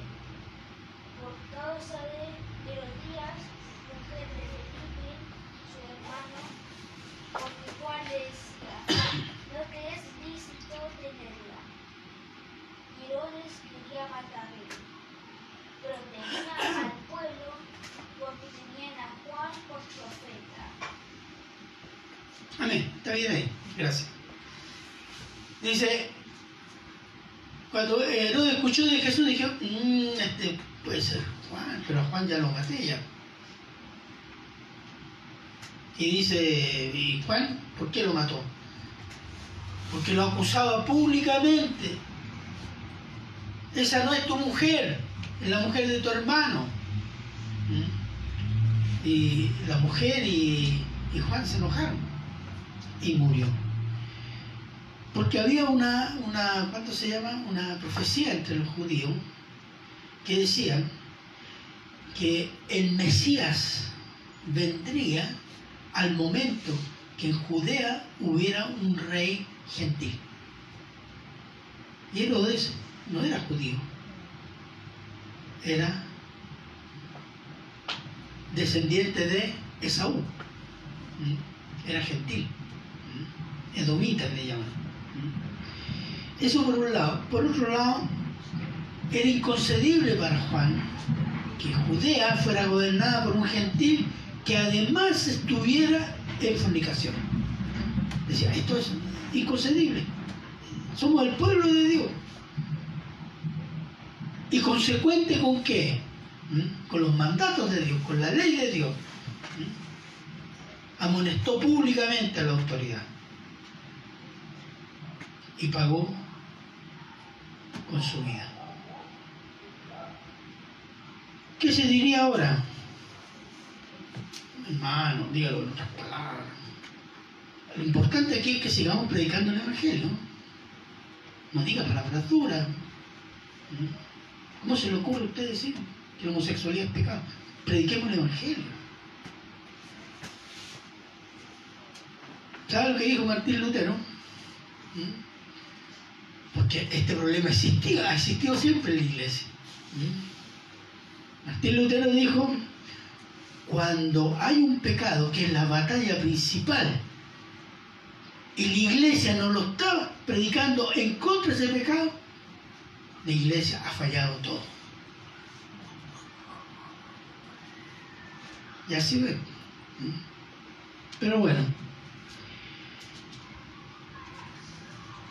por causa de Herodías, mujer de Felipe, su hermano, porque Juan le decía, no te es lícito tenerla. Y Herodes quería matarle, pero temía al pueblo porque tenían a Juan por profeta. Amén. Está bien ahí. Gracias. Dice, cuando Escuchó de Jesús, dijo, "Mm, este puede ser Juan, pero Juan ya lo maté ya. Y dice, ¿y Juan? ¿Por qué lo mató? Porque lo acusaba públicamente. Esa no es tu mujer, es la mujer de tu hermano. ¿Mm? Y la mujer y Juan se enojaron y murió. Porque había una, una, ¿cuánto se llama? Una profecía entre los judíos que decía que el Mesías vendría al momento que en Judea hubiera un rey gentil. Y Herodes no era judío, era descendiente de Esaú, ¿Mm? era gentil, ¿Mm? edomita le llaman. Eso por un lado. Por otro lado, era inconcebible para Juan que Judea fuera gobernada por un gentil que además estuviera en fornicación. Decía, esto es inconcebible. Somos el pueblo de Dios. ¿Y consecuente con qué? ¿Mm? Con los mandatos de Dios, con la ley de Dios. ¿Mm? Amonestó públicamente a la autoridad. Y pagó con su vida. ¿Qué se diría ahora? Hermano, dígalo en otras palabras. Lo importante aquí es que sigamos predicando el Evangelio. No diga palabras duras. ¿Cómo se le ocurre a usted decir que la homosexualidad es pecado? Prediquemos el Evangelio. ¿Sabe lo que dijo Martín Lutero? ¿Mm? Porque este problema existía, ha existido siempre en la iglesia. ¿Mm? Martín Lutero dijo, cuando hay un pecado que es la batalla principal y la iglesia no lo está predicando en contra de ese pecado, la iglesia ha fallado todo. Y así ve. Pero bueno,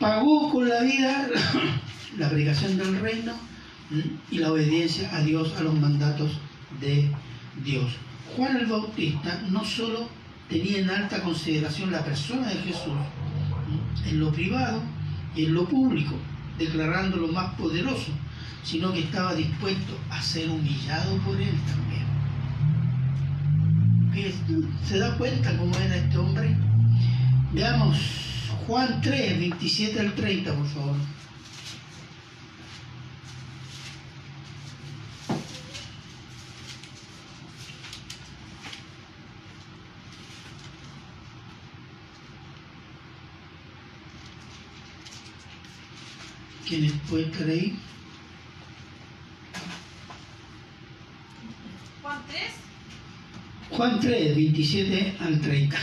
pagó con la vida la predicación del reino y la obediencia a Dios, a los mandatos de Dios. Juan el Bautista no solo tenía en alta consideración la persona de Jesús, en lo privado y en lo público, declarando lo más poderoso, sino que estaba dispuesto a ser humillado por él también. ¿Se da cuenta cómo era este hombre? Veamos Juan 3, 27 al 30, por favor. ¿Quién puede estar ahí? Juan 3, Juan 3, 27 al 30.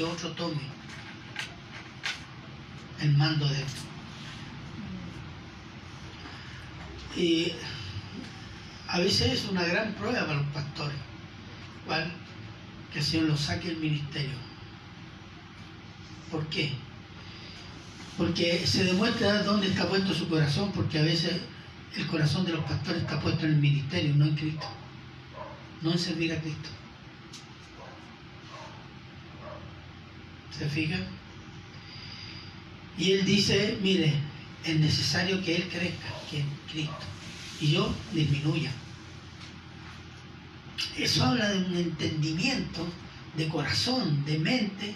Que otro tome el mando de esto. Y a veces es una gran prueba para los pastores, ¿cuál? que el Señor los saque del ministerio. ¿Por qué? Porque se demuestra dónde está puesto su corazón, porque a veces el corazón de los pastores está puesto en el ministerio, no en Cristo, no en servir a Cristo. ¿Se fijan? Y él dice, mire, es necesario que él crezca, que Cristo, y yo disminuya. Eso habla de un entendimiento de corazón, de mente,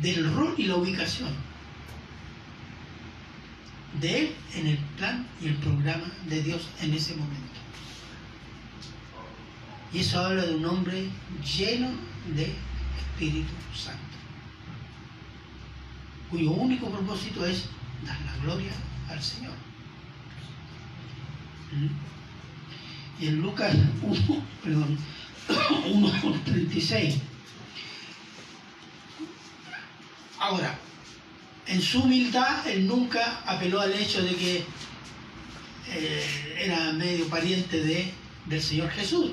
del rol y la ubicación de él en el plan y el programa de Dios en ese momento. Y eso habla de un hombre lleno de Espíritu Santo, cuyo único propósito es dar la gloria al Señor. Y en Lucas 1, [COUGHS] perdón, [COUGHS] 1.36. Ahora, en su humildad, él nunca apeló al hecho de que eh, era medio pariente de, del Señor Jesús.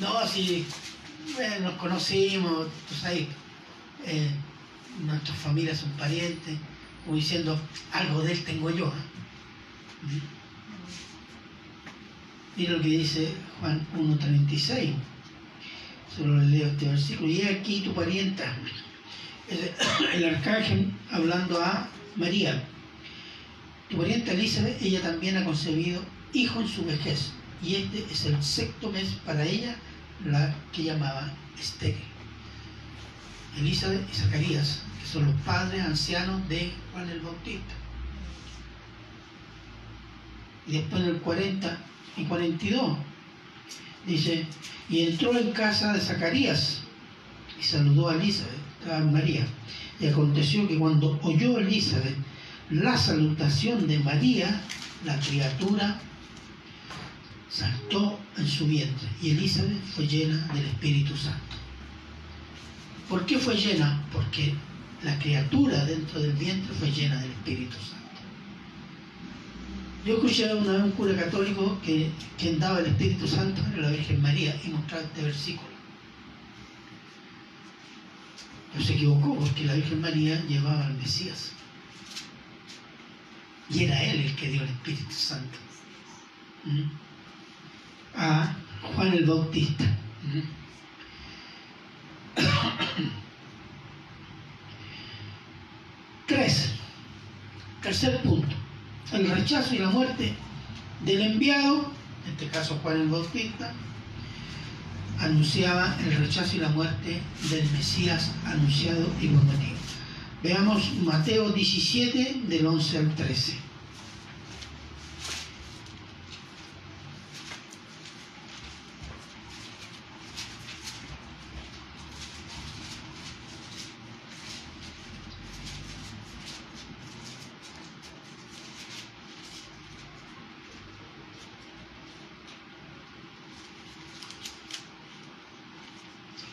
No, así nos conocimos, tú sabes, eh, nuestras familias son parientes, como diciendo, algo de él tengo yo. ¿eh? Mira lo que dice Juan 1.36. Solo le leo este versículo. Y aquí tu parienta, [COUGHS] el arcángel hablando a María. Tu parienta Elizabeth, ella también ha concebido hijo en su vejez. Y este es el sexto mes para ella, la que llamaba estéril. Elizabeth y Zacarías, que son los padres ancianos de Juan el Bautista. Y después en el 40 y 42 dice, y entró en casa de Zacarías y saludó a Elizabeth, a María. Y aconteció que cuando oyó Elizabeth la salutación de María, la criatura saltó en su vientre y Elizabeth fue llena del Espíritu Santo. ¿Por qué fue llena? Porque la criatura dentro del vientre fue llena del Espíritu Santo. Yo escuché una vez un cura católico que quien daba el Espíritu Santo era la Virgen María y mostraba este versículo. Pero se equivocó porque la Virgen María llevaba al Mesías. Y era él el que dio el Espíritu Santo. ¿Mm? A Juan el Bautista. Tres. Tercer punto. El rechazo y la muerte del enviado, en este caso Juan el Bautista, anunciaba el rechazo y la muerte del Mesías anunciado y prometido. Veamos Mateo 17 del 11 al 13.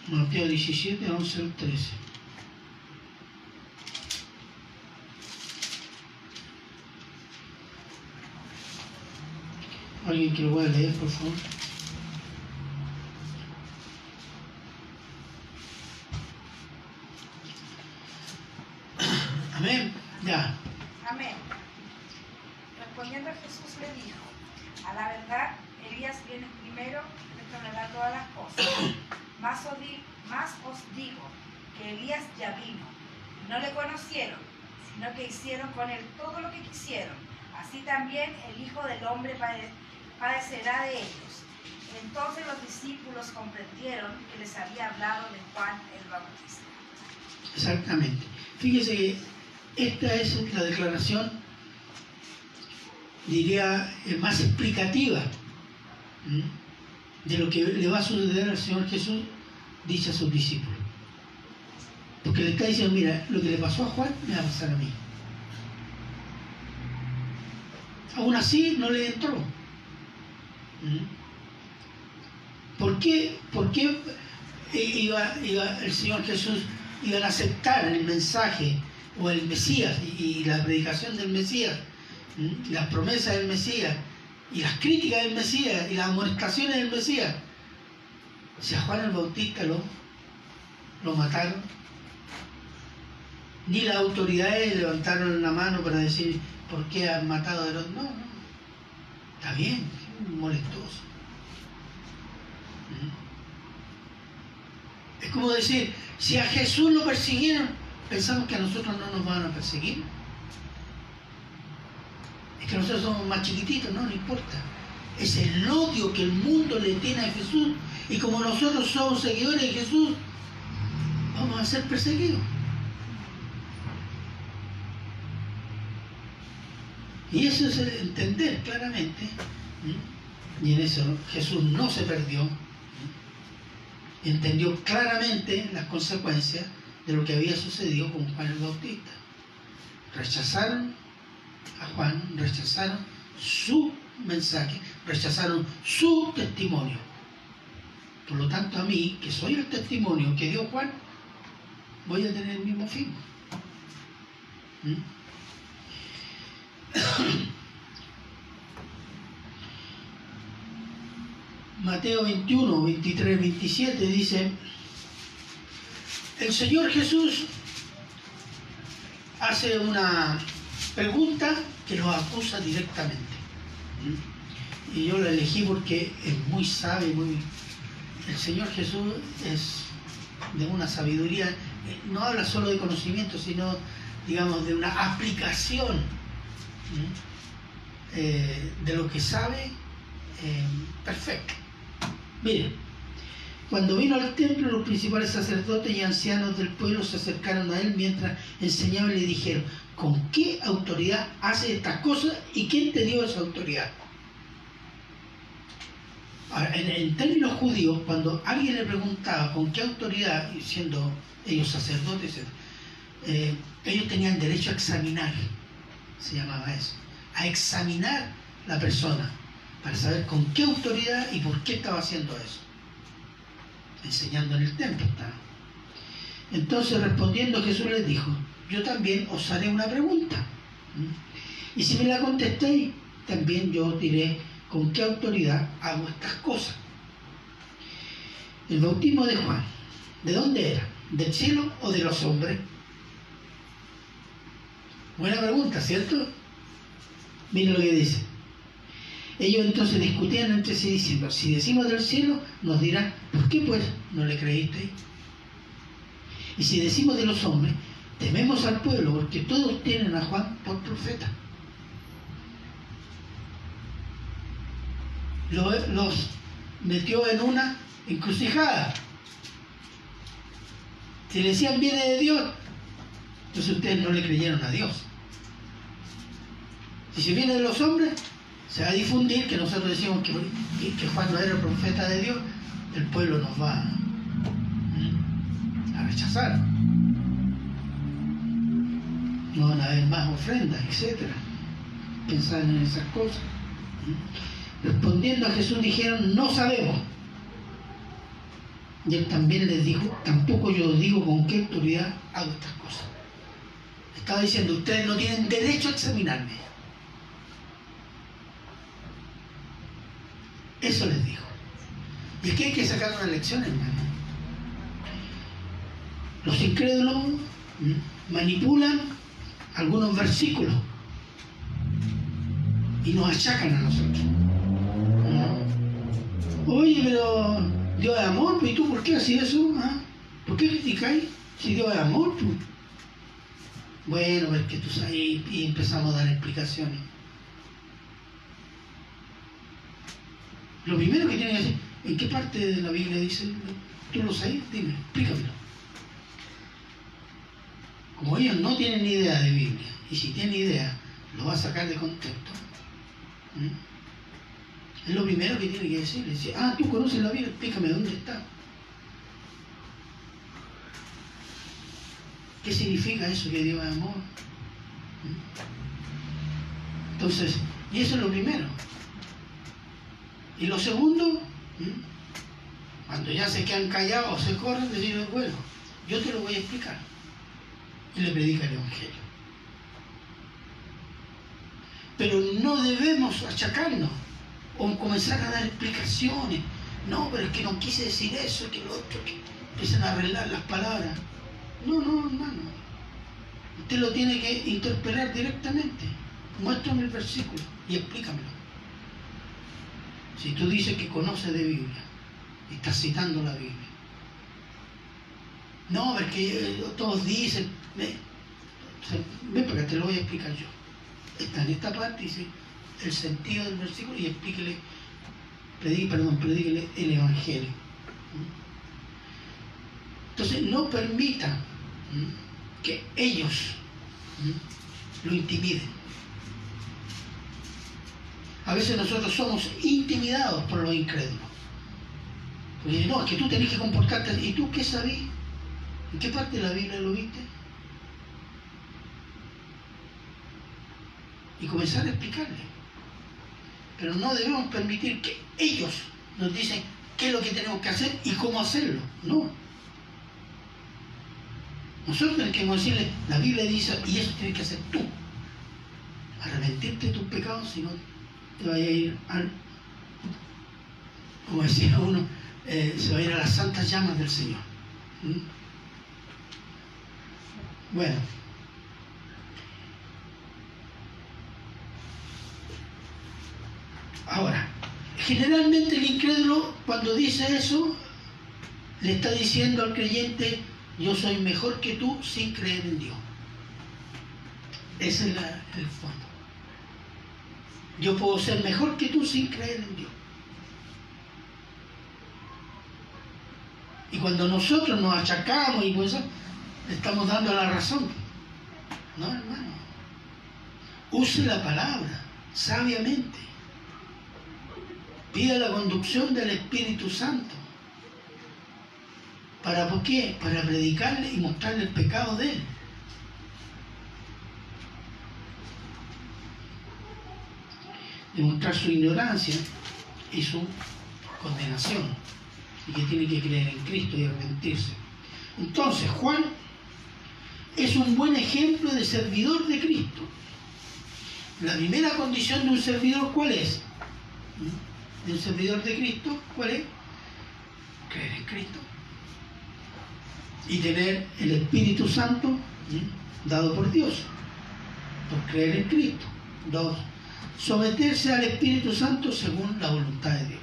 Mateo 17, 11 al 13. Alguien que lo pueda leer, por favor. Amén. Ya. Amén. Respondiendo Jesús le dijo, a la verdad, Elías viene primero restaurar todas las cosas. Más os, di- más os digo que Elías ya vino. y No le conocieron, sino que hicieron con él todo lo que quisieron. Así también el Hijo del Hombre pade- padecerá de ellos. Entonces los discípulos comprendieron que les hablado de Juan el Bautista. Exactamente. Fíjese que esta es la declaración, diría, eh, más explicativa de lo que le va a suceder al Señor Jesús, dice a sus discípulos. Porque le está diciendo, mira, lo que le pasó a Juan me va a pasar a mí. Aún así no le entró. ¿Por qué, por qué iba, iba el Señor Jesús iban a aceptar el mensaje o el Mesías y, la predicación del Mesías, las promesas del Mesías y las críticas del Mesías y las amonestaciones del Mesías? Si a Juan el Bautista lo, lo mataron, ni las autoridades levantaron la mano para decir por qué han matado a los... No, no, está bien, molestoso. Es como decir, si a Jesús lo persiguieron, pensamos que a nosotros no nos van a perseguir. Es que nosotros somos más chiquititos, no, no importa. Es el odio que el mundo le tiene a Jesús. Y como nosotros somos seguidores de Jesús, vamos a ser perseguidos. Y eso es entender claramente. Y en eso Jesús no se perdió. Entendió claramente las consecuencias de lo que había sucedido con Juan el Bautista. Rechazaron a Juan, rechazaron su mensaje, rechazaron su testimonio. Por lo tanto, a mí, que soy el testimonio que dio Juan, voy a tener el mismo fin. ¿Mm? Mateo 21, 23, 27 dice, el Señor Jesús hace una pregunta que los acusa directamente. Y yo la elegí porque es muy sabio, muy... El Señor Jesús es de una sabiduría, no habla solo de conocimiento, sino, digamos, de una aplicación eh, de lo que sabe eh, perfecto. Miren, cuando vino al templo, los principales sacerdotes y ancianos del pueblo se acercaron a él mientras enseñaba y le dijeron, ¿con qué autoridad hace estas cosas y quién te dio esa autoridad? En, términos judíos, cuando alguien le preguntaba con qué autoridad, siendo ellos sacerdotes, eh, ellos tenían derecho a examinar, se llamaba eso, a examinar la persona para saber con qué autoridad y por qué estaba haciendo eso. Enseñando en el templo estaba. Entonces respondiendo Jesús les dijo, yo también os haré una pregunta. Y si me la contestéis, también yo os diré con qué autoridad hago estas cosas. El bautismo de Juan, ¿de dónde era? ¿Del cielo o de los hombres? Buena pregunta, ¿cierto? Miren lo que dice. Ellos entonces discutían entre sí diciendo, si decimos del cielo, nos dirán, ¿por qué pues no le creísteis? Y si decimos de los hombres, tememos al pueblo, porque todos tienen a Juan por profeta. Los, los metió en una encrucijada. Si le decían viene de Dios, entonces ustedes no le creyeron a Dios. Si se viene de los hombres, se va a difundir que nosotros decimos que, que, Juan no era el profeta de Dios, el pueblo nos va a rechazar. No van a haber más ofrendas, etc. Pensar en esas cosas. Respondiendo a Jesús dijeron, no sabemos. Y él también les dijo, tampoco yo digo con qué autoridad hago estas cosas. Estaba diciendo, ustedes no tienen derecho a examinarme. Eso les dijo. Y es que hay que sacar una lección, hermano. Los incrédulos manipulan algunos versículos y nos achacan a nosotros. Oye, pero Dios es amor, ¿y tú por qué haces eso? ¿Ah? ¿Por qué criticáis si Dios es amor? Bueno, es que tú sabes, y empezamos a dar explicaciones. Lo primero que tiene que decir, ¿en qué parte de la Biblia dice? ¿Tú lo sabes? Dime, explícamelo. Como ellos no tienen ni idea de Biblia, y si tienen idea, lo va a sacar de contexto. Es lo primero que tiene que decir. Ah, tú conoces la Biblia, explícame dónde está. ¿Qué significa eso que Dios es amor? Entonces, Y eso es lo primero. Y lo segundo, cuando ya se quedan callados o se corren, decirles, bueno, yo te lo voy a explicar. Y le predica el Evangelio. Pero no debemos achacarnos o comenzar a dar explicaciones. No, pero es que no quise decir eso, que lo otro, que empiezan a arreglar las palabras. No, no, hermano. Usted lo tiene que interpelar directamente. Muéstrame el versículo y explícamelo. Si tú dices que conoces de Biblia estás citando la Biblia. No, porque todos dicen, ven, ven para que te lo voy a explicar yo. Está en esta parte, dice el sentido del versículo y explíquele, predí, perdón, predíquele el Evangelio. Entonces, no permita que ellos lo intimiden. A veces nosotros somos intimidados por los incrédulos. Porque no, es que tú tenés que comportarte. ¿Y tú qué sabías? ¿En qué parte de la Biblia lo viste? Y comenzar a explicarle. Pero no debemos permitir que ellos nos dicen qué es lo que tenemos que hacer y cómo hacerlo. No. Nosotros tenemos que decirle, la Biblia dice, y eso tienes que hacer tú. Arrepentirte de tus pecados, si no te vaya a ir al, como decía uno, eh, se va a ir a las santas llamas del Señor. ¿Mm? Bueno. Ahora, generalmente el incrédulo cuando dice eso, le está diciendo al creyente, yo soy mejor que tú sin creer en Dios. Ese es la- el fondo. Yo puedo ser mejor que tú sin creer en Dios. Y cuando nosotros nos achacamos y pues le estamos dando la razón. No, hermano. Use la palabra sabiamente. Pida la conducción del Espíritu Santo. ¿Para por qué? Para predicarle y mostrarle el pecado de él. Demostrar su ignorancia y su condenación. Y que tiene que creer en Cristo y arrepentirse. Entonces, Juan es un buen ejemplo de servidor de Cristo. La primera condición de un servidor, ¿cuál es? ¿Mm? De un servidor de Cristo, ¿cuál es? Creer en Cristo. Y tener el Espíritu Santo ¿mm? dado por Dios, por creer en Cristo. Dos, someterse al Espíritu Santo según la voluntad de Dios.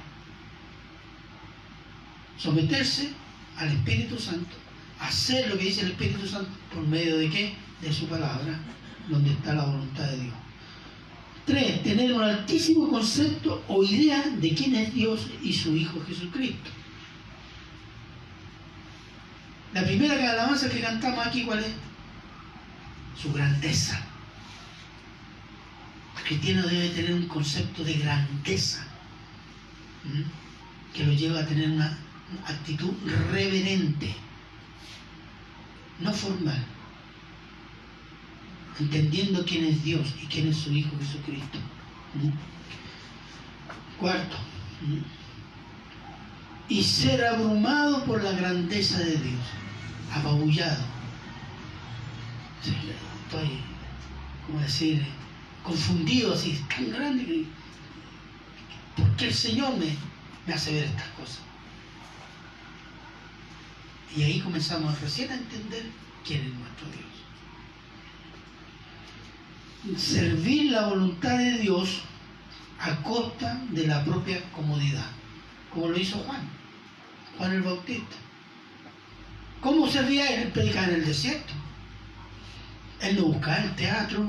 Someterse al Espíritu Santo, hacer lo que dice el Espíritu Santo, por medio de qué? De su palabra, donde está la voluntad de Dios. Tres, tener un altísimo concepto o idea de quién es Dios y su Hijo Jesucristo. La primera alabanza que cantamos aquí, ¿cuál es? Su grandeza. Cristiano debe tener un concepto de grandeza que lo lleva a tener una actitud reverente, no formal, entendiendo quién es Dios y quién es su Hijo Jesucristo. Cuarto, y ser abrumado por la grandeza de Dios, apabullado. Estoy, como decir, confundido así, tan grande que. Porque el Señor me, me hace ver estas cosas. Y ahí comenzamos recién a entender quién es nuestro Dios. Servir la voluntad de Dios a costa de la propia comodidad, como lo hizo Juan, Juan el Bautista. ¿Cómo servía él? Él predicaba en el desierto. Él no buscaba el teatro,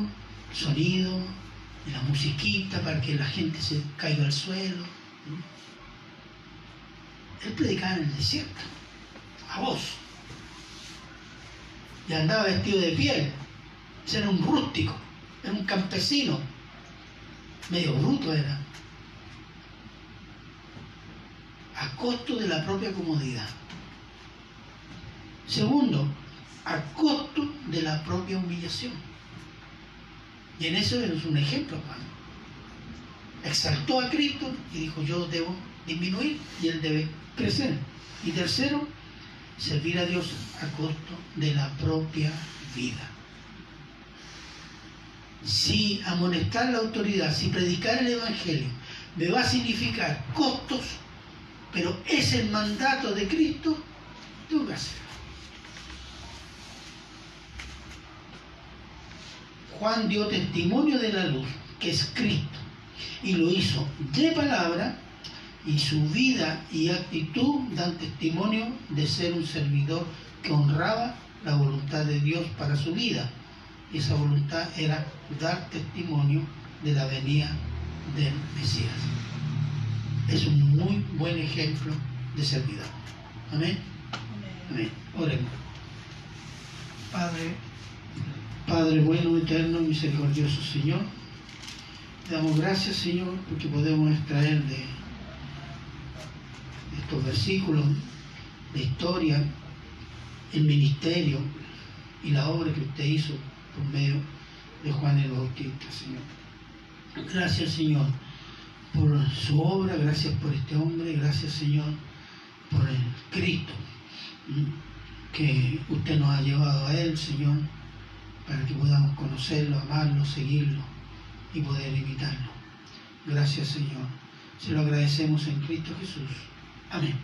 sonido, y la musiquita para que la gente se caiga al suelo. Él predicaba en el desierto, a voz. Y andaba vestido de piel. Era un rústico, era un campesino. Medio bruto era. A costo de la propia comodidad. Segundo, a costo de la propia humillación. Y en eso es un ejemplo, Juan. exaltó a Cristo y dijo, yo debo disminuir y él debe crecer. Y tercero, servir a Dios a costo de la propia vida. Si amonestar la autoridad, si predicar el Evangelio, me va a significar costos, pero es el mandato de Cristo, tengo que hacerlo. Juan dio testimonio de la luz, que es Cristo, y lo hizo de palabra, y su vida y actitud dan testimonio de ser un servidor que honraba la voluntad de Dios para su vida. Y esa voluntad era dar testimonio de la venida del Mesías. Es un muy buen ejemplo de servidor. Amén. Amén. Oremos. Padre, Padre bueno, eterno, misericordioso Señor, te damos gracias Señor porque podemos extraer de estos versículos de historia, el ministerio y la obra que usted hizo por medio de Juan el Bautista, Señor. Gracias, Señor, por su obra, gracias por este hombre, gracias, Señor, por el Cristo que usted nos ha llevado a Él, Señor, para que podamos conocerlo, amarlo, seguirlo y poder imitarlo. Gracias, Señor. Se lo agradecemos en Cristo Jesús. Amén.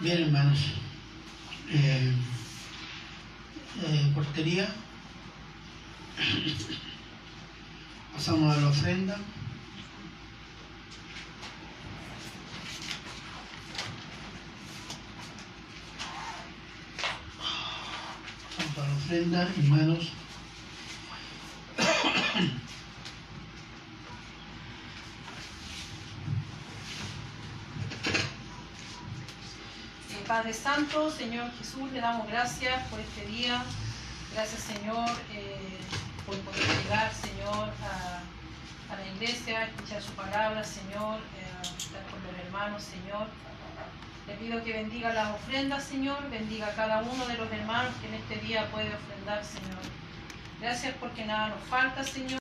Bien, hermanos. Eh, eh, portería. [COUGHS] Pasamos a la ofrenda. Vamos a la ofrenda, hermanos. Eh, Padre Santo, Señor Jesús, le damos gracias por este día. Gracias, Señor, eh, por poder llegar, Señor, a, la iglesia, escuchar su palabra, Señor, eh, estar con los hermanos, Señor. Le pido que bendiga las ofrendas, Señor, bendiga a cada uno de los hermanos que en este día puede ofrendar, Señor. Gracias porque nada nos falta, Señor.